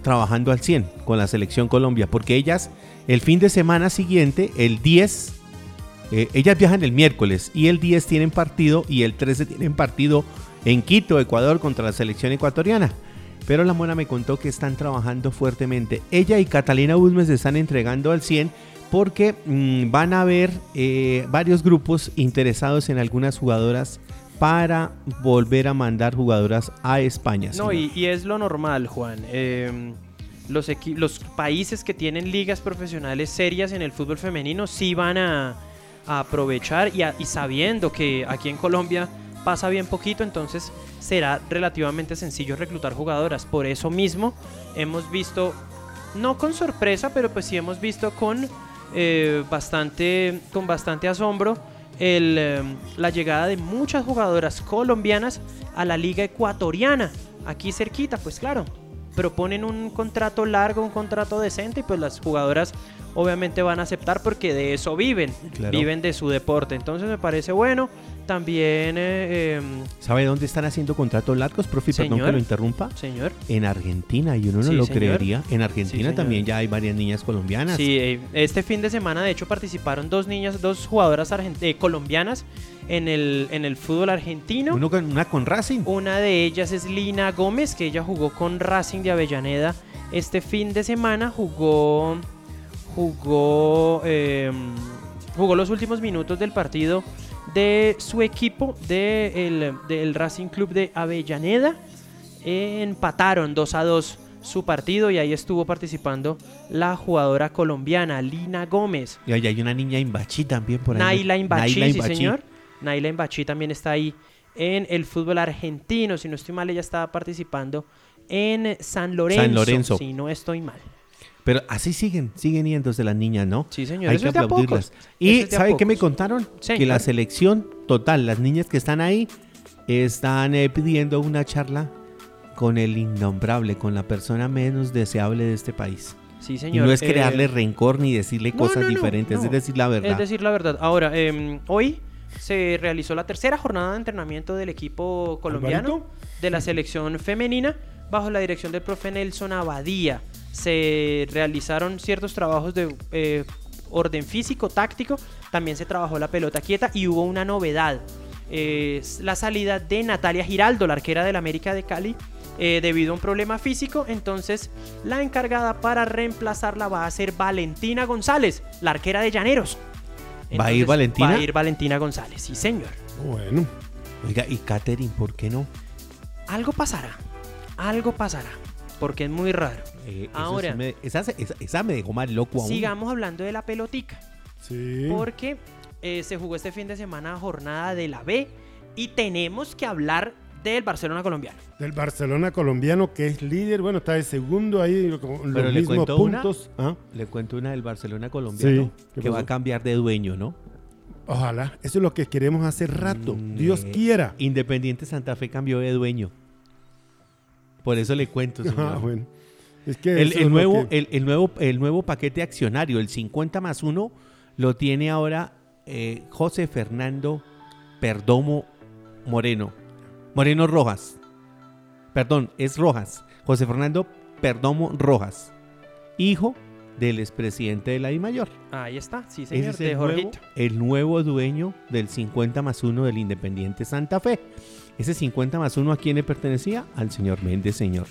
trabajando al 100 con la selección Colombia, porque ellas el fin de semana siguiente, el 10, eh, ellas viajan el miércoles y el 10 tienen partido y el 13 tienen partido en Quito, Ecuador, contra la selección ecuatoriana. Pero la mona me contó que están trabajando fuertemente. Ella y Catalina Bulmes se están entregando al 100 porque mm, van a haber eh, varios grupos interesados en algunas jugadoras para volver a mandar jugadoras a España. No, y, y es lo normal, Juan. Eh, los, los países que tienen ligas profesionales serias en el fútbol femenino sí van a, aprovechar y, y sabiendo que aquí en Colombia pasa bien poquito, entonces será relativamente sencillo reclutar jugadoras. Por eso mismo hemos visto, no con sorpresa, pero pues sí hemos visto con, eh, bastante, con bastante asombro eh, la llegada de muchas jugadoras colombianas a la liga ecuatoriana, aquí cerquita, pues claro. Proponen un contrato largo, un contrato decente y pues las jugadoras obviamente van a aceptar porque de eso viven, Claro. viven de su deporte. Entonces me parece bueno. También, eh, em, ¿Sabe dónde están haciendo contratos largos, profe? Perdón que lo interrumpa. señor. En Argentina, y uno no Sí, lo señor. creería. En Argentina también ya hay varias niñas colombianas. Sí, eh, este fin de semana de hecho participaron dos niñas, dos jugadoras eh, colombianas en el, en el fútbol argentino. Uno con, una con Racing. Una de ellas es Lina Gómez, que ella jugó con Racing de Avellaneda este fin de semana. Jugó. Jugó. eh, jugó los últimos minutos del partido de su equipo de el- del Racing Club de Avellaneda. Eh, empataron 2 a 2 su partido y ahí estuvo participando la jugadora colombiana Lina Gómez. Y ahí hay una niña Imbachi también por ahí. Naila Imbachi, Naila sí Imbachi. señor. Naila Imbachi también está ahí en el fútbol argentino. Si no estoy mal, ella estaba participando en San Lorenzo. San Lorenzo. Si no estoy mal. Pero así siguen, siguen yéndose las niñas, ¿no? Sí, señor. Hay Eso que aplaudirlas. Y Eso ¿sabe qué me contaron? Que la selección total, las niñas que están ahí, están eh, pidiendo una charla con el innombrable, con la persona menos deseable de este país. Sí, Y señor. no es Eh, crearle rencor ni decirle no, cosas no, no, diferentes, es decir la verdad. Es decir la verdad. Ahora, em, hoy se realizó la tercera jornada de entrenamiento del equipo colombiano ¿Alvarito? de la selección femenina bajo la dirección del profe Nelson Abadía. se realizaron ciertos trabajos de eh, orden físico, táctico, también se trabajó la pelota quieta y hubo una novedad. eh, es la salida de Natalia Giraldo, la arquera del América de Cali, eh, debido a un problema físico. Entonces, la encargada para reemplazarla va a ser Valentina González, la arquera de Llaneros. ¿Va a ir Valentina? Va a ir Valentina González, sí, señor. Bueno, Oiga, y Katherine, ¿por qué no? Algo pasará, algo pasará, porque es muy raro. Eh, Ahora. sí me- esa, esa- esa me dejó más loco aún. Sigamos hablando de la pelotica. sí. porque eh, se jugó este fin de semana jornada de la B y tenemos que hablar del Barcelona colombiano. Del Barcelona colombiano que es líder, bueno, está de segundo ahí con Pero los le mismos cuento una. puntos. ¿Ah? Le cuento una del Barcelona colombiano Sí, ¿qué que va a cambiar de dueño, ¿no? Ojalá, eso es lo que queremos hace rato. Mm, Dios eh, quiera. Independiente Santa Fe cambió de dueño. Por eso le cuento, señor. Ah, bueno. Es que el, nuevo, que- el, el nuevo, el nuevo paquete accionario, el 50 más 1, lo tiene ahora eh, José Fernando Perdomo Moreno. Moreno Rojas. Perdón, es Rojas. José Fernando Perdomo Rojas. Hijo del expresidente de la DIMAYOR. Ahí está, sí Ese señor, es el nuevo, Jorgito. el nuevo dueño del 50 más 1 del Independiente Santa Fe. Ese 50 más 1 a quién le pertenecía? Al señor Méndez, señor.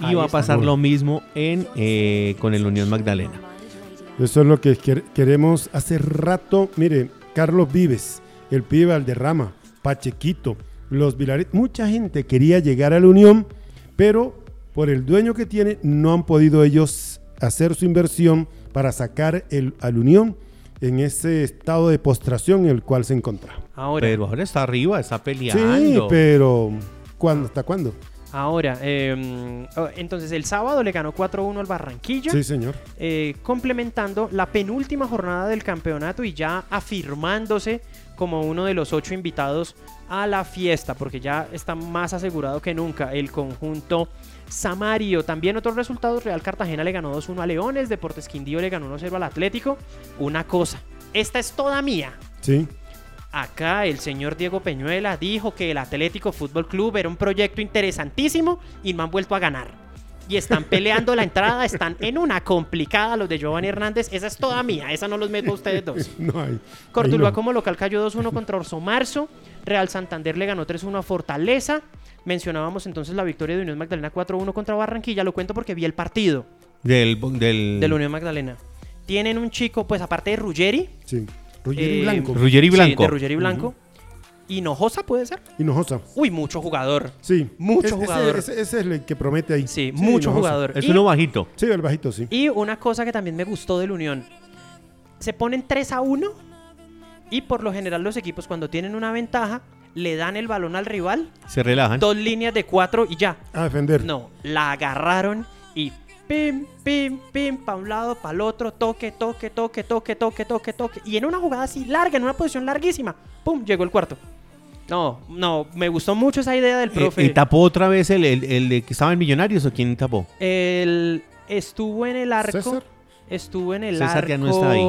Y Ahí va a pasar Bueno. lo mismo en, eh, con el Unión Magdalena. Eso es lo que quer- queremos hace rato. Mire, Carlos Vives, el pibe Valderrama, Pachequito, los Vilaret, mucha gente quería llegar a la Unión, pero por el dueño que tiene no han podido ellos hacer su inversión para sacar el, al Unión en ese estado de postración en el cual se encontraba. Ahora, Pero ahora está arriba, está Sí, peleando. pero ¿cuándo, ¿hasta cuándo? ahora, eh, oh, entonces el sábado le ganó 4-1 al Barranquilla. Sí, señor. eh, complementando la penúltima jornada del campeonato y ya afirmándose como uno de los ocho invitados a la fiesta, porque ya está más asegurado que nunca el conjunto Samario. También otros resultados, Real Cartagena le ganó 2-1 a Leones, Deportes Quindío le ganó 1-0 al Atlético. Una cosa, esta es toda mía. Sí. Acá el señor Diego Peñuela dijo que el Atlético Fútbol Club era un proyecto interesantísimo y no han vuelto a ganar. Y están peleando la entrada, están en una complicada los de Giovanni Hernández. Esa es toda mía, esa no los meto a ustedes dos. No hay. Cortuluá no. como local cayó 2-1 contra Orso Marzo. Real Santander le ganó 3-1 a Fortaleza. Mencionábamos entonces la victoria de Unión Magdalena 4-1 contra Barranquilla. Lo cuento porque vi el partido Del, del, de la Unión Magdalena. Tienen un chico, pues aparte de Ruggeri. Sí. Ruggeri eh, Blanco. Ruggeri sí, Blanco. de Ruggeri Blanco. Hinojosa puede ser. Hinojosa. Uy, mucho jugador. Sí. Mucho jugador. Ese, ese es el que promete ahí. Sí, mucho Hinojosa. jugador. Es Y- uno bajito. Sí, el bajito, sí. Y una cosa que también me gustó del Unión. Se ponen 3 a 1 y por lo general los equipos cuando tienen una ventaja le dan el balón al rival, Se relajan. dos líneas de cuatro y ya. A defender. No, la agarraron y pim, pim, pim, para un lado, para el otro, toque, toque, toque, toque, toque, toque, toque. Y en una jugada así larga, en una posición larguísima, pum, llegó el cuarto. No, no, me gustó mucho esa idea del Eh, profe. ¿Y tapó otra vez el, el, el de que estaba en Millonarios o quién tapó? El, estuvo en el arco. César. Estuvo en el César arco. ya no está ahí.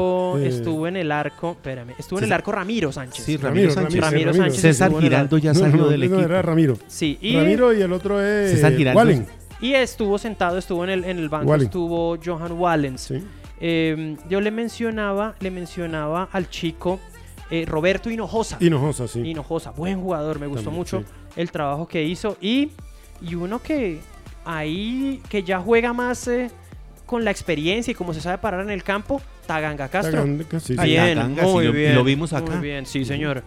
Eh. Estuvo en el arco. Espérame. Estuvo en el arco Ramiro Sánchez. Sí, Ramiro, Ramiro Sánchez. Ramiro, Ramiro Ramiro. Sánchez. César Giraldo ya No, salió no, del no, equipo. era Ramiro. Sí, y, Ramiro y el otro es César Giraldo. Wallen. y estuvo sentado, estuvo en el, en el banco, Wallen. estuvo Johan Wallens. Sí. Eh, yo le mencionaba, le mencionaba al chico eh, Roberto Hinojosa. Hinojosa, sí. Hinojosa, buen jugador, me gustó También, mucho sí. el trabajo que hizo. Y, y uno que ahí, que ya juega más eh, con la experiencia y como se sabe parar en el campo, Taganga Castro. Taganga, sí, sí. Bien, Taganga, muy sí, lo- bien. lo vimos acá. Muy bien, sí, señor.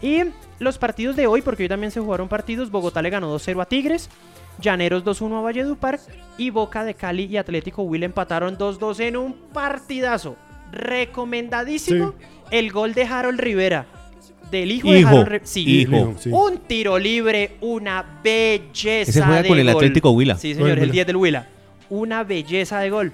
Y los partidos de hoy, porque hoy también se jugaron partidos, Bogotá le ganó 2-0 a Tigres, Llaneros 2-1 a Valledupar y Boca de Cali y Atlético Huila empataron 2-2 en un partidazo. Recomendadísimo el gol de Harold Rivera. Del hijo, de Harold Rivera. Sí, hijo. Sí. un tiro libre, una belleza. Ese juega de con el gol. Atlético Huila. Sí, señor, el el Huila. 10 del Huila. Una belleza de gol.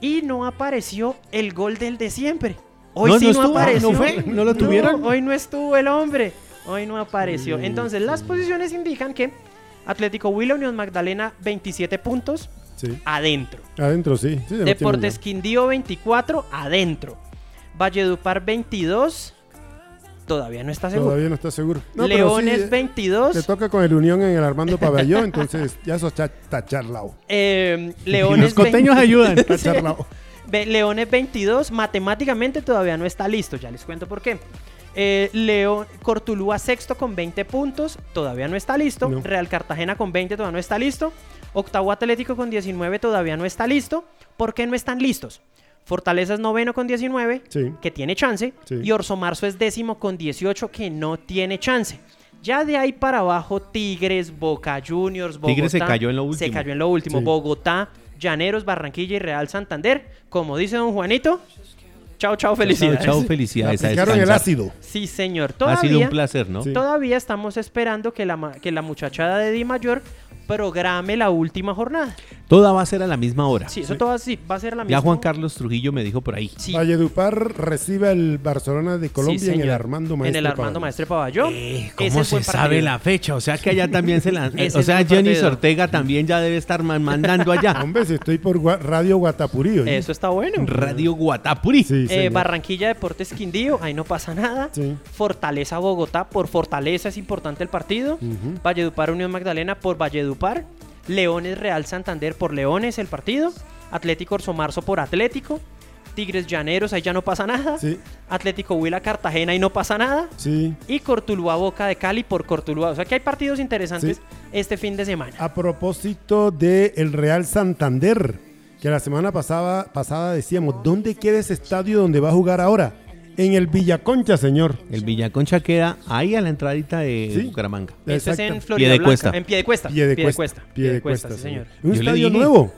Y no apareció el gol del de siempre. Hoy No, sí no no, estuvo, apareció. ¿no fue? ¿No lo tuvieron? hoy no estuvo el hombre. Hoy no apareció. Entonces, las posiciones indican que Atlético Huila, Unión Magdalena, 27 puntos Sí. adentro. Adentro, sí. sí Deportes Quindío, 24 adentro. Valledupar, 22. todavía no está seguro. Todavía no está seguro. No, pero Leones sí, eh, 22. Te toca con el Unión en el Armando Pabellón, entonces ya eso está, charlao. eh, Leones Los costeños 20 ayudan. Está charlao. Leones 22, matemáticamente todavía no está listo, ya les cuento por qué. Eh, León, Cortulúa sexto con 20 puntos, todavía no está listo. No. Real Cartagena con 20 todavía no está listo. Octavo Atlético con 19 todavía no está listo. ¿Por qué no están listos? Fortaleza es noveno con 19, Sí. que tiene chance. Sí. Y Orso Marzo es décimo con 18, que no tiene chance. Ya de ahí para abajo, Tigres, Boca Juniors, Bogotá. Tigres se cayó en lo Se último. cayó en lo último. Sí. Bogotá, Llaneros, Barranquilla y Real Santander. Como dice don Juanito, chao, chao, felicidades. Chao, felicidades. a Aplicaron el ácido. Sí, señor. Ha Todavía, sido un placer, ¿no? Sí. todavía estamos esperando que la, que la muchachada de Di Mayor programe la última jornada. Toda va a ser a la misma hora. Sí, eso todo así va a ser la misma. Ya Juan Carlos Trujillo me dijo por ahí. Sí, Valledupar recibe al Barcelona de Colombia sí, en el. Armando Maestre. En el Armando Pabellón. Maestre Pabellón. Eh, ¿Cómo se sabe partido. la fecha? O sea que allá también se la... O sea, Jenny. Ortega también ya debe estar man- mandando allá. Hombre, si estoy por Gua- Radio Guatapurí. oye. Eso está bueno. Radio Guatapuri. Sí, Eh. Barranquilla Deportes Quindío, ahí no pasa nada. Sí. Fortaleza Bogotá, por Fortaleza es importante el partido. Ujú. Valledupar Unión Magdalena por Valledupar. Leones Real Santander por Leones el partido. Atlético Orso Marzo por Atlético. Tigres Llaneros, ahí ya no pasa nada. Sí, Atlético Huila Cartagena, ahí no pasa nada. sí. Y Cortuluá Boca de Cali por Cortuluá. O sea que hay partidos interesantes Sí. este fin de semana. A propósito de el Real Santander, que la semana pasada, pasada decíamos, ¿dónde queda ese estadio donde va a jugar ahora? En el Villaconcha, señor. El Villaconcha queda ahí a la entradita de Sí. Bucaramanga. Esto es Exacto. en Florida Piedecuesta. Blanca. En Piedecuesta. Pie de Piedecuesta. cuesta. Pie de cuesta, sí, señor. Un Yo estadio dije- nuevo.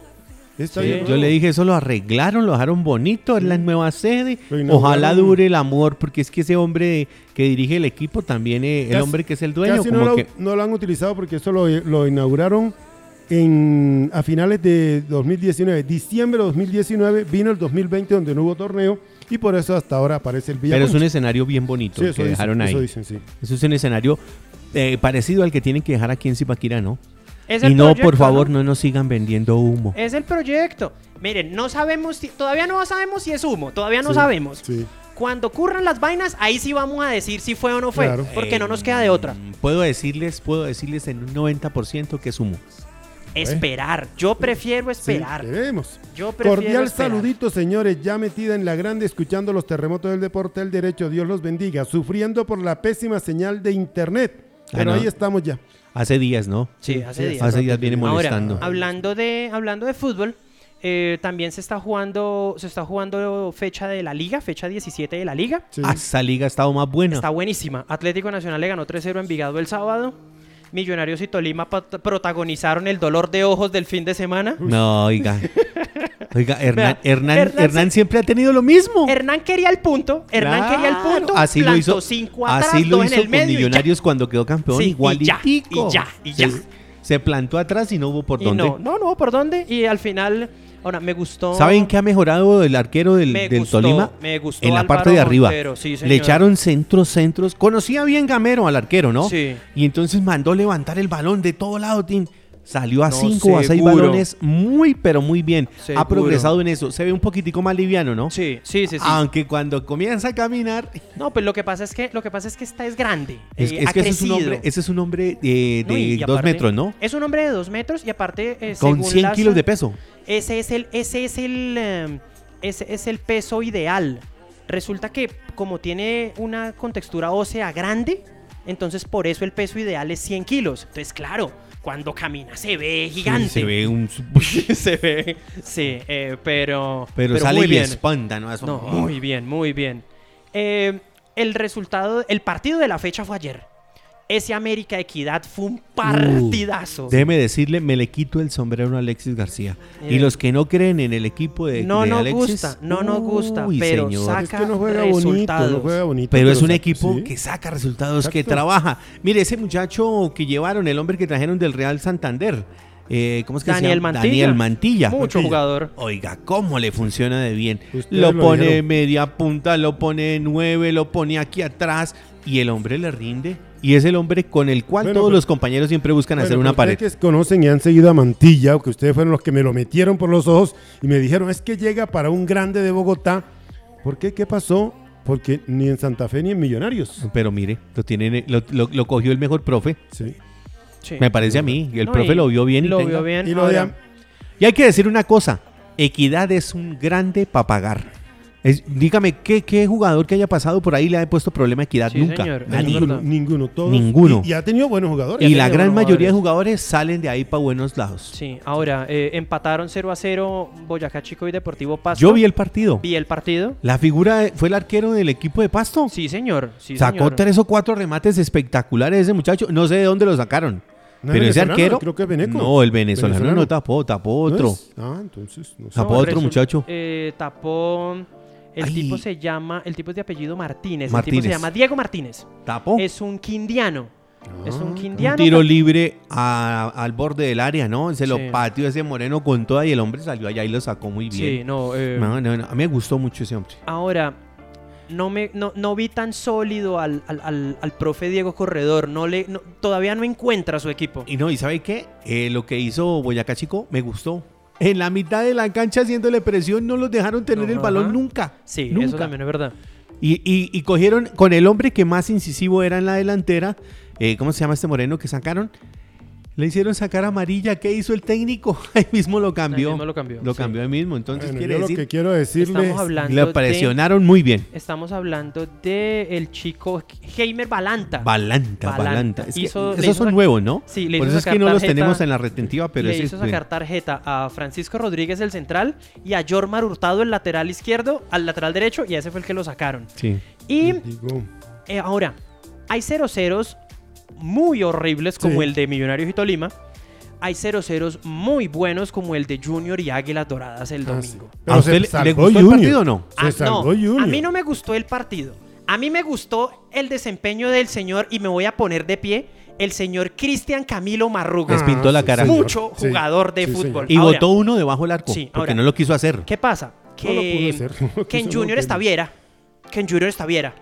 Estadio Sí. nuevo. Yo le dije, eso lo arreglaron, lo dejaron bonito, es la nueva sede. Ojalá dure el amor, porque es que ese hombre que dirige el equipo también, eh, el hombre que es el dueño, Casi como no, lo, que... no lo han utilizado porque eso lo, lo inauguraron en, a finales de 2019. Diciembre de 2019 vino el 2020 donde no hubo torneo y por eso hasta ahora aparece el Pero es un escenario bien bonito Sí, el eso que dicen, dejaron ahí. eso dicen, sí. Eso es un escenario eh, parecido al que tienen que dejar aquí en Zipaquirá, ¿no? Es Y no, por favor, ¿no? no nos sigan vendiendo humo. Es el proyecto. Miren, no sabemos, si- todavía no sabemos si es humo, todavía no Sí, sabemos. Sí. Cuando ocurran las vainas, ahí sí vamos a decir si fue o no fue, Claro. porque no nos queda de otra. Mm, Puedo decirles, puedo decirles en un 90% que es humo. Esperar. Yo prefiero esperar. Sí. Yo prefiero Cordial esperar. saludito, señores. Ya metida en la grande, escuchando los terremotos del deporte, el derecho, Dios los bendiga. Sufriendo por la pésima señal de internet. Ah, Pero no. ahí estamos ya. Hace días, ¿no? Sí, hace días. Hace días viene Ahora, molestando. hablando de, hablando de fútbol, eh, también se está jugando, se está jugando fecha de la liga, fecha 17 de la liga. Sí. Ah, esa liga ha estado más buena. Está buenísima. Atlético Nacional le ganó 3-0 a Envigado el sábado. Millonarios y Tolima protagonizaron el dolor de ojos del fin de semana. No, oiga. Oiga, Hernán, Hernán, Hernán siempre ha tenido lo mismo. Hernán quería el punto. Hernán quería el punto. Así lo hizo, cinco atrás, así lo hizo en el con. Millonarios cuando quedó campeón. Sí, y ya, y ya, y ya. Se, se plantó atrás y no hubo por Y dónde. no, no, no, ¿por dónde? Y al final, ahora, me gustó. ¿Saben qué ha mejorado el arquero del, Me del gustó, Tolima? me gustó En la Álvaro parte de arriba. Montero, sí, Le echaron centros, centros. Conocía bien Gamero al arquero, ¿no? Sí. Y entonces mandó levantar el balón de todo lado, Tim. Salió a No, cinco o a seis seguro. balones muy, pero muy bien. Seguro. Ha progresado en eso. Se ve un poquitico más liviano, ¿no? Sí, sí, sí, sí. Aunque cuando comienza a caminar. No, pues lo que pasa es que lo que pasa es que esta es grande. Es, eh, es que ese es un hombre, ese es un hombre eh, No, de y- y dos aparte, metros, ¿no? Es un hombre de dos metros y aparte eh, Con según 100 las- kilos de peso. Ese es el, ese es el, eh, ese es el peso ideal. Resulta que como tiene una contextura ósea grande, entonces por eso el peso ideal es 100 kilos. Entonces, claro, cuando camina se ve gigante. Sí, se ve un. se ve, sí, eh, pero, Pero, sale muy y bien. espanta, ¿no? Eso- No, muy bien, muy bien. Eh, el resultado, el partido de la fecha fue ayer. Ese América Equidad fue un partidazo. Déjeme decirle, me le quito el sombrero a Alexis García. Y los que no creen en el equipo de, no de nos Alexis, gusta, no nos gusta, uy, pero señor. saca Es que no juega bonito, resultados. no juega bonito. Pero es un equipo sí. que saca resultados, que trabaja. Mire, ese muchacho que llevaron, el hombre que trajeron del Real Santander. eh, ¿Cómo es que Daniel se llama? Mantilla. Daniel Mantilla. Mucho Mantilla. jugador. Oiga, ¿cómo le funciona de bien? Ustedes Lo lo pone dijeron. media punta, lo pone nueve, lo pone aquí atrás y el hombre le rinde. Y es el hombre con el cual Bueno, todos pero- los compañeros siempre buscan Bueno, hacer una ustedes pared. que conocen y han seguido a Mantilla, que ustedes fueron los que me lo metieron por los ojos y me dijeron, es que llega para un grande de Bogotá. ¿Por qué? ¿Qué pasó? Porque ni en Santa Fe ni en Millonarios. Pero mire, lo, tienen, lo, lo- lo cogió el mejor profe. Sí. Sí. Me parece a mí. Y el No, profe y lo vio bien. y Lo tenga- vio bien. Y lo de Y hay que decir una cosa. Equidad es un grande para pagar. Es- dígame, ¿qué, ¿qué jugador que haya pasado por ahí le ha puesto problema a Equidad? Sí, Nunca. señor. Ninguno, ninguno, todos. Ninguno. Y, y ha tenido buenos jugadores. Y la gran mayoría de jugadores. salen de ahí para buenos lados. Sí, ahora eh, empataron 0 a 0 Boyacá Chico y Deportivo Pasto. Yo vi el partido. Vi el partido. La figura fue el arquero del equipo de Pasto. Sí, señor. Sí, Sacó señor. tres o cuatro remates espectaculares ese muchacho. No sé de dónde lo sacaron. ¿No es pero ese arquero. Creo que es veneco. No, el venezolano, Venezolano. no tapó, tapó ¿No otro. Ah, entonces no sé. Tapó otro muchacho. eh, tapó. El Ay. tipo se llama. El tipo es de apellido Martínez. El Martínez. tipo se llama Diego Martínez. Tapó. Es un quindiano. Es un Ah. quindiano. Un tiro libre a- al borde del área, ¿no? Se lo Sí. pateó ese moreno con toda y el hombre salió allá y lo sacó muy Sí, bien. no. eh, No, no, no, A mí me gustó mucho ese hombre. Ahora, no, me, no, no vi tan sólido al, al, al- al profe Diego Corredor. No le, no- todavía no encuentra su equipo. Y no, ¿y sabe qué? Eh, lo que hizo Boyacá Chico me gustó. En la mitad de la cancha haciéndole presión no los dejaron tener el balón nunca. Sí, nunca. eso también es verdad. Y, y- y cogieron con el hombre que más incisivo era en la delantera. eh, ¿Cómo se llama este moreno que sacaron? Le hicieron sacar amarilla. ¿Qué hizo el técnico? Ahí mismo lo cambió. Ahí mismo lo cambió, sí. ahí mismo. Entonces Bueno, quiere yo lo decir. que quiero decirles. Estamos hablando Le de- presionaron muy bien. Estamos hablando de el chico Heimer Balanta. Balanta, Balanta. Balanta. Es Hizo- esos hizo son nuevos, ¿no? Sí, le Por hizo eso es que sacar no los tarjeta- tenemos en la retentiva, pero le hizo es sacar tarjeta a Francisco Rodríguez, el central, y a Jormar Hurtado, el lateral izquierdo, al lateral derecho, y a ese fue el que lo sacaron. Sí. Y eh, ahora, hay 0-0 muy horribles como Sí. el de Millonarios y Tolima. Hay 0-0 muy buenos como el de Junior y Águilas Doradas el ah, sí. domingo. ¿A usted le- gustó el partido o no? Se Ah, salvó no, Junior. a mí no me gustó el partido. A mí me gustó el desempeño del señor, y me voy a poner de pie, el señor Cristian Camilo Marruga. Les pintó la sí, cara. Mucho Sí, jugador de sí, fútbol. señor. Y Ahora, botó uno debajo del arco. Sí, porque ahora- no lo quiso hacer. ¿Qué pasa? No lo pudo Que, hacer, no lo que en Junior quería. Estaviera. Que en Junior Estaviera.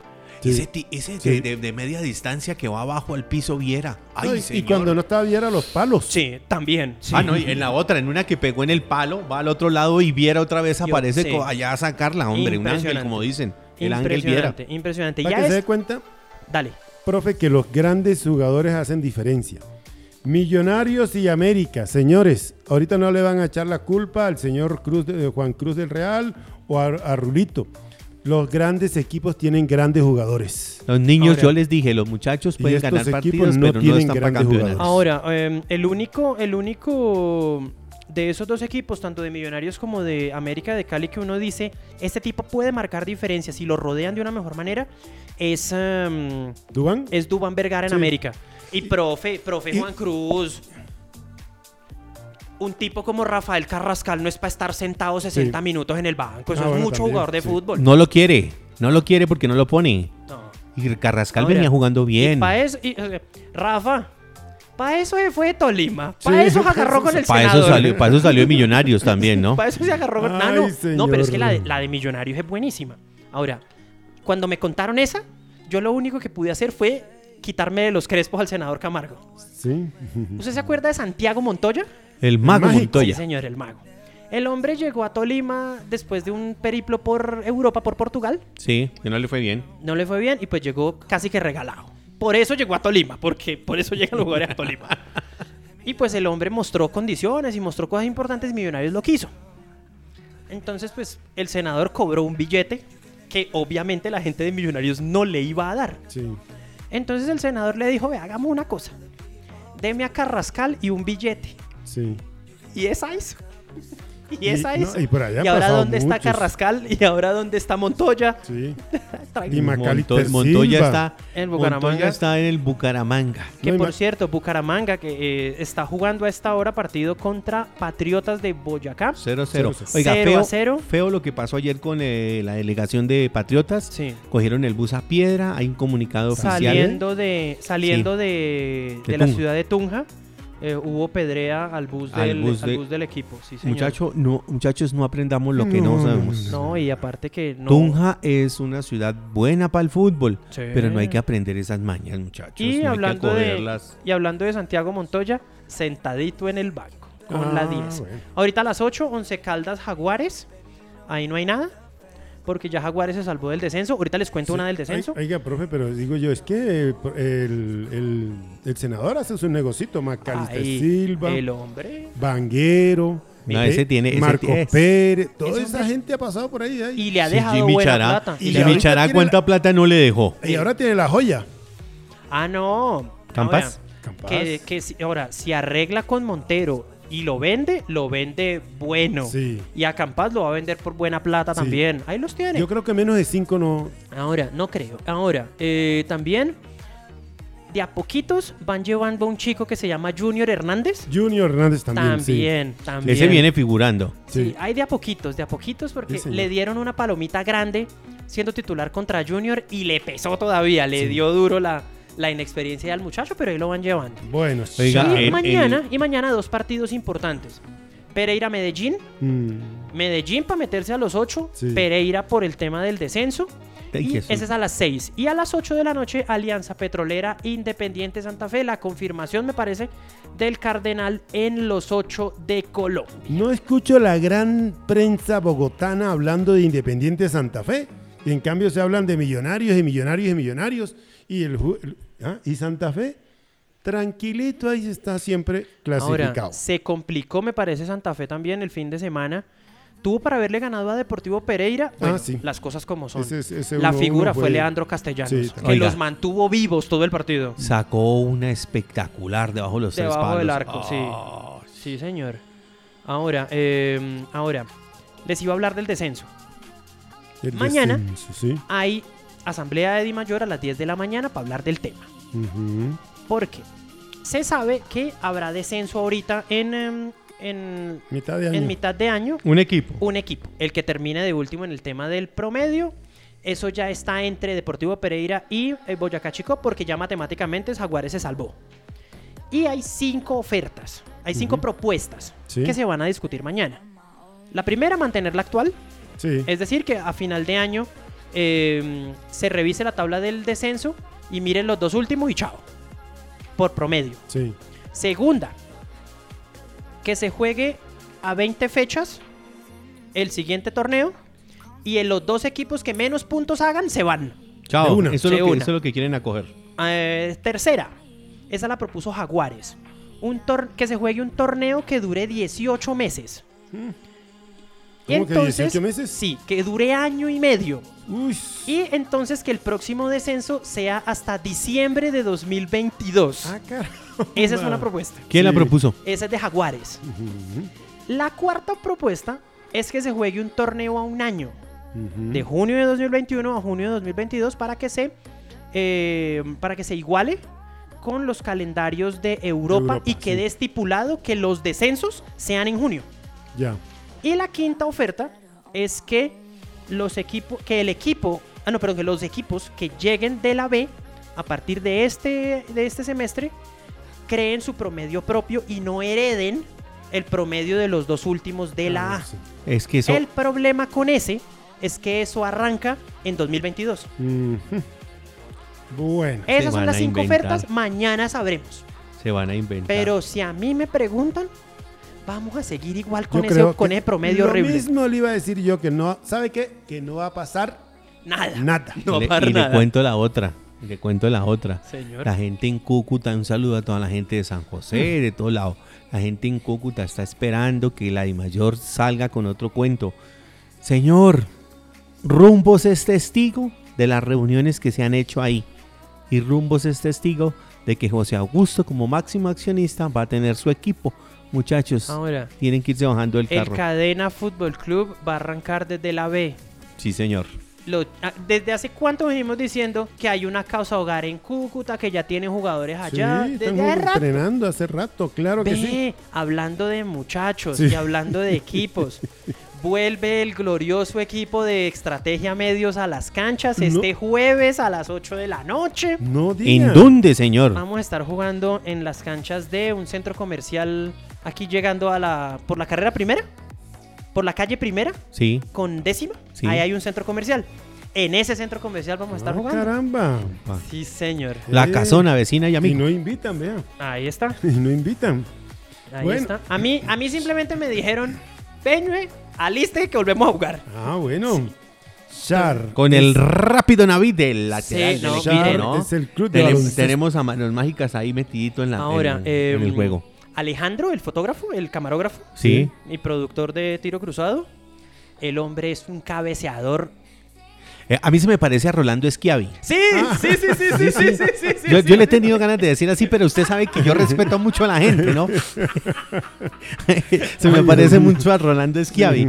Sí. Ese, ti- ese Sí. de, de media distancia que va abajo al piso viera. Ay, No, y- cuando no estaba viera los palos. Sí, también. sí. Ah, no, y en la otra, en una que pegó en el palo, va al otro lado y Viera otra vez Yo- aparece allá a sacarla, hombre. Un ángel, como dicen. El ángel Viera. Impresionante, impresionante. Para Ya que se dé es... cuenta, Dale. profe, que los grandes jugadores hacen diferencia. Millonarios y América, señores, ahorita no le van a echar la culpa al señor Cruz de, Juan Cruz del Real o a, a Rulito. Los grandes equipos tienen grandes jugadores. Los niños, Ahora- yo les dije, los muchachos Y pueden estos ganar equipos partidos, no pero no tienen están para grandes campeonatos. jugadores. Ahora, eh, el único, el único de esos dos equipos, tanto de Millonarios como de América de Cali, que uno dice, este tipo puede marcar diferencias si lo rodean de una mejor manera, es, em, ¿Dubán? es Dubán Vergara en Sí. América. Y profe, profe Y- Juan Cruz. Un tipo como Rafael Carrascal no es para estar sentado 60 Sí. minutos en el banco. Eso Ah, es bueno, mucho también, jugador de sí. fútbol. No lo quiere, no lo quiere porque no lo pone. No. Y Carrascal venía jugando bien. Para eso, y, eh, Rafa, para eso se fue de Tolima. Para Sí, eso se agarró eso con el Para eso, senador. salió, para eso salió de Millonarios también, ¿no? Para eso se agarró con... Ay, no, no, pero es que la de, la de Millonarios es buenísima. Ahora, cuando me contaron esa, yo lo único que pude hacer fue quitarme de los crespos al senador Camargo. Sí. ¿Usted se acuerda de Santiago Montoya? El mago mágico. Montoya. Sí, señor, el mago. El hombre llegó a Tolima después de un periplo por Europa, por Portugal. Sí, que no le fue bien. No le fue bien y pues llegó casi que regalado. Por eso llegó a Tolima, porque por eso llegan los jugadores a Tolima. Y pues el hombre mostró condiciones y mostró cosas importantes y Millonarios lo quiso. Entonces pues el senador cobró un billete que obviamente la gente de Millonarios no le iba a dar. Sí. Entonces el senador le dijo, ve, hagamos una cosa. Deme a Carrascal y un billete. Sí. Y esa hizo. Y no, hizo. y por allá han ahora dónde está. Carrascal y ahora dónde está Montoya. Sí. Y Montoya Silva. está En Bucaramanga. Montoya está en el Bucaramanga. Que No, por cierto, Bucaramanga que eh, está jugando a esta hora partido contra Patriotas de Boyacá. 0-0. Cero, Oiga, Cero feo, a cero. feo lo que pasó ayer con eh, la delegación de Patriotas. Sí. Cogieron el bus a piedra, hay un comunicado oficial. Saliendo de saliendo de, De de la ciudad de Tunja, eh, hubo pedrea al bus Al del, bus al de- bus del equipo. Sí, señor. Muchacho, no, muchachos, no aprendamos lo que no, No, sabemos. No, y aparte que no. Tunja es una ciudad buena para el fútbol, Sí. pero no hay que aprender esas mañas, muchachos. Y no hablando, hay que de, y hablando de Santiago Montoya, sentadito en el banco, con Ah, la 10. bueno. Ahorita a las 8, 11 Caldas Jaguares. Ahí no hay nada. Porque ya Jaguares se salvó del descenso. Ahorita les cuento una del descenso. Oiga, profe, pero digo yo, es que eh, el, el- el senador hace su negocito, Macalister Ay, Silva, el hombre. Vanguero, No, ese tiene- ese Marco Pérez, toda Ese esa hombre- gente ha pasado por ahí. ahí. Y le ha Sí, dejado Jimmy buena Chará, plata. Y y Jimmy Chará, ¿cuánta plata no le dejó? Y ahora tiene la joya. Ah, no. ¿Campas? Ahora, Campas. Que, que si- ahora, si arregla con Montero y lo vende, lo vende bueno. Sí. Y a Campas lo va a vender por buena plata Sí. también. Ahí los tiene. Yo creo que menos de cinco no. Ahora, no creo. Ahora, eh, también de a poquitos van llevando a un chico que se llama Junior Hernández. Junior Hernández también. sí. También, también. Ese viene figurando. Sí, Sí. hay de a poquitos, de a poquitos, porque Sí, le dieron una palomita grande siendo titular contra Junior y le pesó todavía, le Sí. dio duro la, la inexperiencia del muchacho, pero ahí lo van llevando. Bueno, Oiga, sí. y, el- mañana, y mañana dos partidos importantes. Pereira Medellín, Mm, Medellín para meterse a los 8, Sí. Pereira por el tema del descenso. Y ese es a las 6. Y a las 8 de la noche, Alianza Petrolera Independiente Santa Fe. La confirmación, me parece, del Cardenal en los 8 de Colombia. No escucho la gran prensa bogotana hablando de Independiente Santa Fe. Y en cambio se hablan de millonarios y millonarios y millonarios. Y, el, ¿ah? y Santa Fe, tranquilito, ahí está siempre clasificado. Ahora, se complicó, me parece, Santa Fe también el fin de semana. Tuvo para haberle ganado a Deportivo Pereira. Bueno, sí. las cosas como son. Ese- ese la uno- figura uno fue, fue- Leandro Castellanos, Sí, que Oiga. los mantuvo vivos todo el partido. Sacó una espectacular debajo de los tres Debajo palos. del arco, Ah, sí. Sí, señor. Ahora, eh, ahora, les iba a hablar del descenso. El mañana- descenso, sí. Hay asamblea de Di Mayor a las 10 de la mañana para hablar del tema. Porque se sabe que habrá descenso ahorita en, em, en, Mitad de año. en mitad de año. Un equipo. Un equipo, el que termine de último en el tema del promedio. Eso ya está entre Deportivo Pereira y eh, Boyacá Chico porque ya matemáticamente Jaguares se salvó. Y hay cinco ofertas, hay cinco propuestas Sí. que se van a discutir mañana. La primera, mantener la actual, Sí. es decir, que a final de año eh, se revise la tabla del descenso y miren los dos últimos y chao. Por promedio. sí. Segunda, que se juegue a 20 fechas el siguiente torneo y en los dos equipos que menos puntos hagan se van. Chao. Una. Eso, es lo que, una. eso es lo que quieren acoger. Eh, tercera, esa la propuso Jaguares. Un tor- que se juegue un torneo que dure 18 meses. ¿Cómo que 18 meses? Sí, que dure año y medio. Uy. Y entonces que el próximo descenso sea hasta diciembre de 2022. Ah, caramba. Esa es una propuesta. ¿Quién la propuso? Esa es de Jaguares. La cuarta propuesta es que se juegue un torneo a un año, de junio de 2021 a junio de 2022, para que se, eh, para que se iguale con los calendarios de Europa, Europa, y quede sí. estipulado que los descensos sean en junio. Ya. Y la quinta oferta es que los equipos, que el equipo, ah no, pero que los equipos que lleguen de la B a partir de este, de este semestre creen su promedio propio y no hereden el promedio de los dos últimos de la Ah, A. Es que eso. El problema con ese es que eso arranca en 2022. Ujú. Bueno. Esas son las cinco inventar. ofertas, mañana sabremos. Se van a inventar. Pero si a mí me preguntan, vamos a seguir igual con, ese, con ese promedio lo horrible. mismo le iba a decir yo que no, ¿sabe qué? Que no va a pasar Nada. nada. No va a Le- pasar y le cuento la otra. y Le cuento la otra. Señor. La gente en Cúcuta, un saludo a toda la gente de San José, de todo lado. La gente en Cúcuta está esperando que la Mayor salga con otro cuento. Señor, Rumbos es testigo de las reuniones que se han hecho ahí. Y Rumbos es testigo de que José Augusto, como máximo accionista, va a tener su equipo. Muchachos, Ahora, tienen que irse bajando el el carro. Cadena Fútbol Club va a arrancar desde la B. Sí, señor. Lo- ah, desde hace cuánto venimos diciendo que hay una causa hogar en Cúcuta, que ya tienen jugadores allá. sí, desde están hace rato. entrenando hace rato, claro que sí. hablando de muchachos Sí. y hablando de equipos. Vuelve el glorioso equipo de Estrategia Medios a las canchas No. este jueves a las 8 de la noche. No diga. ¿En dónde, señor? Vamos a estar jugando en las canchas de un centro comercial aquí llegando a la por la carrera primera, por la calle primera Sí. con décima. Sí. Ahí hay un centro comercial. En ese centro comercial vamos a estar Ah, jugando. caramba. Sí, señor. La Eh, casona, vecina y Y amigo. no invitan, vea. Ahí está. Y no invitan. Ahí Bueno. está. A mí, a mí simplemente me dijeron, Peñue, aliste que volvemos a jugar. Ah, bueno. Char. Con el rápido Navid del lateral Sí, del no, equipo, Char ¿no? es el club de Tenemos, baloncesto. tenemos a Manos Mágicas ahí metidito en, la, Ahora, en, en el em, juego. Alejandro, el fotógrafo, el camarógrafo. Sí. Mi productor de tiro cruzado. El hombre es un cabeceador eh, a mí se me parece a Rolando Esquiavi. Sí, ah. sí, sí, sí, sí, sí, sí, sí, yo, le he tenido ganas de decir así, pero usted sabe que yo respeto mucho a la gente, ¿no? se me parece mucho a Rolando Esquiavi.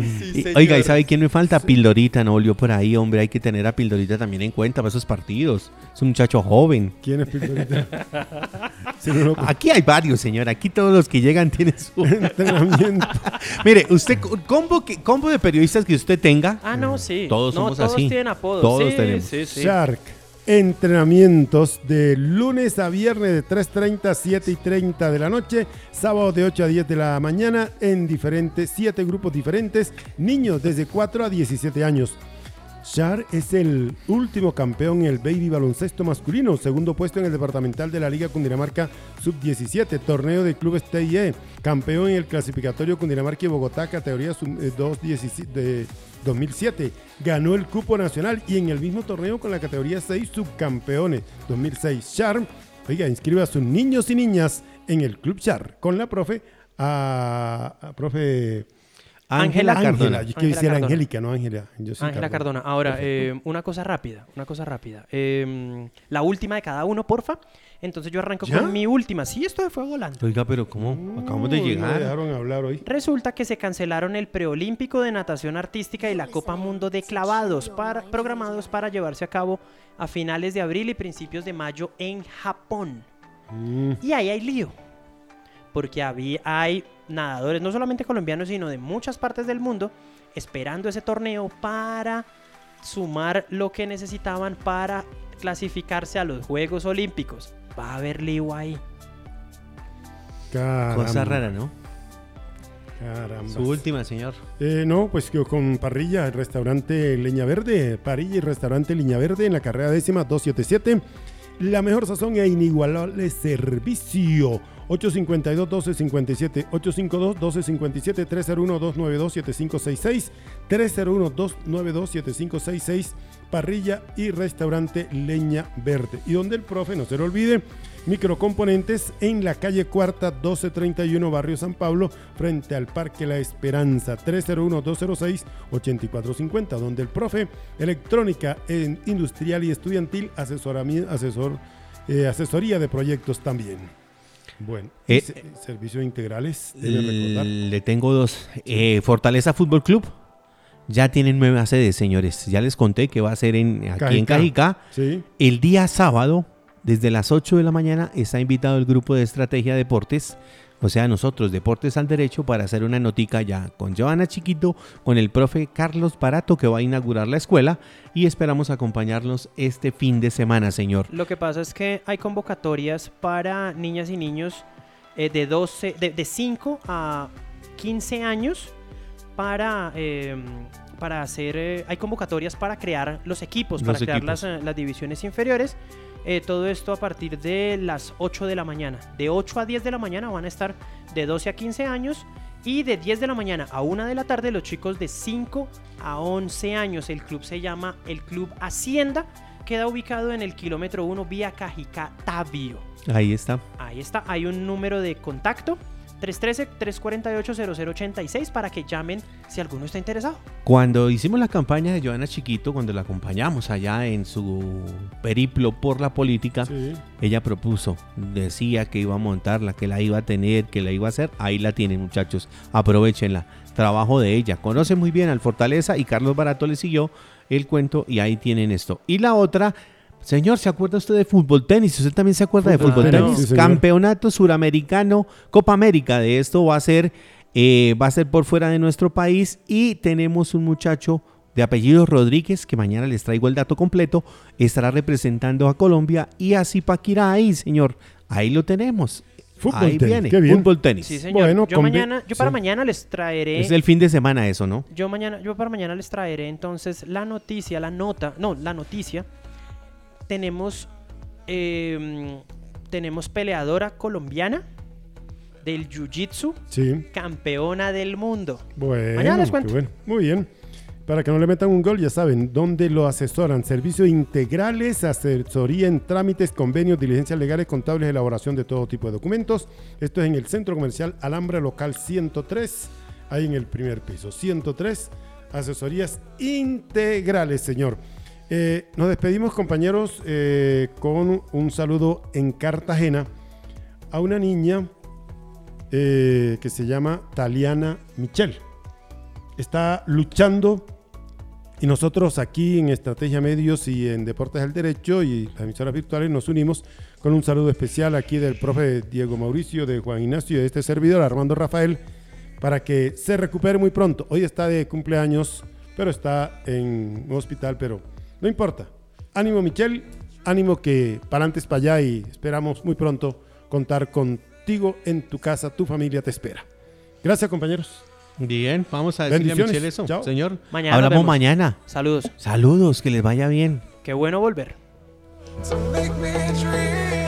Oiga, ¿y sabe quién me falta? Pildorita, no volvió por ahí, hombre. Hay que tener a Pildorita también en cuenta para esos partidos. Es un muchacho joven. ¿Quién es Pildorita? Sí, no, no, Aquí hay varios, señor. Aquí todos los que llegan tienen su... entrenamiento. Mire, usted, combo, que, combo de periodistas que usted tenga, Ah, no, sí. Todos no, somos todos así. tienen apodos. Todos sí, tenemos. Sí, sí. Shark. Entrenamientos de lunes a viernes de 3.30 a 7 y 30 de la noche, sábado de 8 a 10 de la mañana en diferentes, siete grupos diferentes, niños desde 4 a 17 años. Char es el último campeón en el baby baloncesto masculino, segundo puesto en el departamental de la Liga Cundinamarca Sub-17, torneo de clubes TIE, campeón en el clasificatorio Cundinamarca y Bogotá, categoría sub- eh, 2-17 de 2007, ganó el cupo nacional y en el mismo torneo con la categoría 6 subcampeones 2006. Char, oiga, inscribe a sus niños y niñas en el Club Char con la profe, a profe Ángela Ángela Cardona. Yo quiero decir. Angélica, no Ángela. Ángela Cardona. Ahora, eh, una cosa rápida, una cosa rápida. Eh, la última de cada uno, porfa. Entonces yo arranco ¿Ya? con mi última. Sí, esto fue volando. Oiga, pero ¿cómo? Acabamos de No, no me llegar. dejaron hablar hoy. Resulta que se cancelaron el preolímpico de natación artística y la Copa Mundo de clavados para, programados para llevarse a cabo a finales de abril y principios de mayo en Japón. Mm, Y ahí hay lío. Porque había, hay nadadores, no solamente colombianos, sino de muchas partes del mundo, esperando ese torneo para sumar lo que necesitaban para clasificarse a los Juegos Olímpicos. Va a haber lío ahí. caramba, Cosa rara, ¿no? caramba. Su última, señor. Eh, no, pues que con parrilla, el restaurante Leña Verde, parrilla y restaurante Leña Verde en la carrera décima 277. La mejor sazón e inigualable servicio. 852-1257, 852-1257, 301-292-7566, 301-292-7566, parrilla y restaurante Leña Verde. Y donde el profe, no se lo olvide, microcomponentes en la calle Cuarta 1231, Barrio San Pablo, frente al Parque La Esperanza, 301-206-8450, donde el profe, electrónica en industrial y estudiantil, asesor, eh, asesoría de proyectos también. Bueno, Eh, servicios integrales, debe recordar. Le tengo dos. Eh, Fortaleza Fútbol Club. Ya tienen nuevas sedes, señores. Ya les conté que va a ser en, aquí en. Cajicá. Sí, El día sábado, desde las 8 de la mañana, está invitado el grupo de Estrategia Deportes, o sea, nosotros, Deportes al Derecho, para hacer una notica ya con Joana Chiquito, con el profe Carlos Barato, que va a inaugurar la escuela, y esperamos acompañarlos este fin de semana, señor. Lo que pasa es que hay convocatorias para niñas y niños eh, de, 12, de, de 5 a 15 años para, eh, para hacer... eh, hay convocatorias para crear los equipos, Los para crear equipos. las, eh, las divisiones inferiores. Eh, todo esto a partir de las 8 de la mañana. De 8 a 10 de la mañana van a estar de 12 a 15 años. Y de 10 de la mañana a 1 de la tarde los chicos de 5 a 11 años. El club se llama el Club Hacienda. Queda ubicado en el kilómetro 1 vía Cajicá Tabio. Ahí está. Ahí está, hay un número de contacto. 313-348-0086 para que llamen si alguno está interesado. Cuando hicimos la campaña de Joana Chiquito, cuando la acompañamos allá en su periplo por la política, sí. ella propuso, decía que iba a montarla, que la iba a tener, que la iba a hacer. Ahí la tienen, muchachos. Aprovechenla. Trabajo de ella. Conoce muy bien al Fortaleza y Carlos Barato le siguió el cuento y ahí tienen esto. Y la otra, señor, ¿se acuerda usted de fútbol tenis? ¿Usted también se acuerda de Fútbol tenis, sí. Campeonato suramericano, Copa América de esto va a ser, eh, va a ser por fuera de nuestro país y tenemos un muchacho de apellido Rodríguez, que mañana les traigo el dato completo, estará representando a Colombia y a Zipaquirá ahí, señor. Ahí lo tenemos. Fútbol ahí tenis, viene, qué bien. fútbol tenis. Sí, señor. Bueno, yo, mañana, yo para sí. mañana les traeré... Es el fin de semana eso, ¿no? Yo mañana, yo para mañana les traeré entonces la noticia, la nota, no, la noticia. Tenemos, eh, tenemos peleadora colombiana del Jiu-Jitsu, Sí, campeona del mundo. bueno. Mañana les qué cuento. bueno. Muy bien. Para que no le metan un gol, ya saben, dónde lo asesoran. Servicios integrales, asesoría en trámites, convenios, diligencias legales, contables, elaboración de todo tipo de documentos. Esto es en el Centro Comercial Alhambra Local 103, ahí en el primer piso. 103, asesorías integrales, señor. Eh, nos despedimos, compañeros, eh, con un saludo en Cartagena a una niña eh, que se llama Taliana Michel. Está luchando y nosotros aquí en Estrategia Medios y en Deportes del Derecho y las emisoras virtuales nos unimos con un saludo especial aquí del profe Diego Mauricio, de Juan Ignacio y de este servidor Armando Rafael para que se recupere muy pronto. Hoy está de cumpleaños, pero está en un hospital, pero no importa. Ánimo Michel, ánimo que para antes para allá y esperamos muy pronto contar contigo en tu casa, tu familia te espera. Gracias compañeros. Bien, vamos a decirle a. Michelle eso. Chao. Señor, Mañana hablamos vemos. mañana. Saludos. Saludos, que les vaya bien. Qué bueno volver. to make me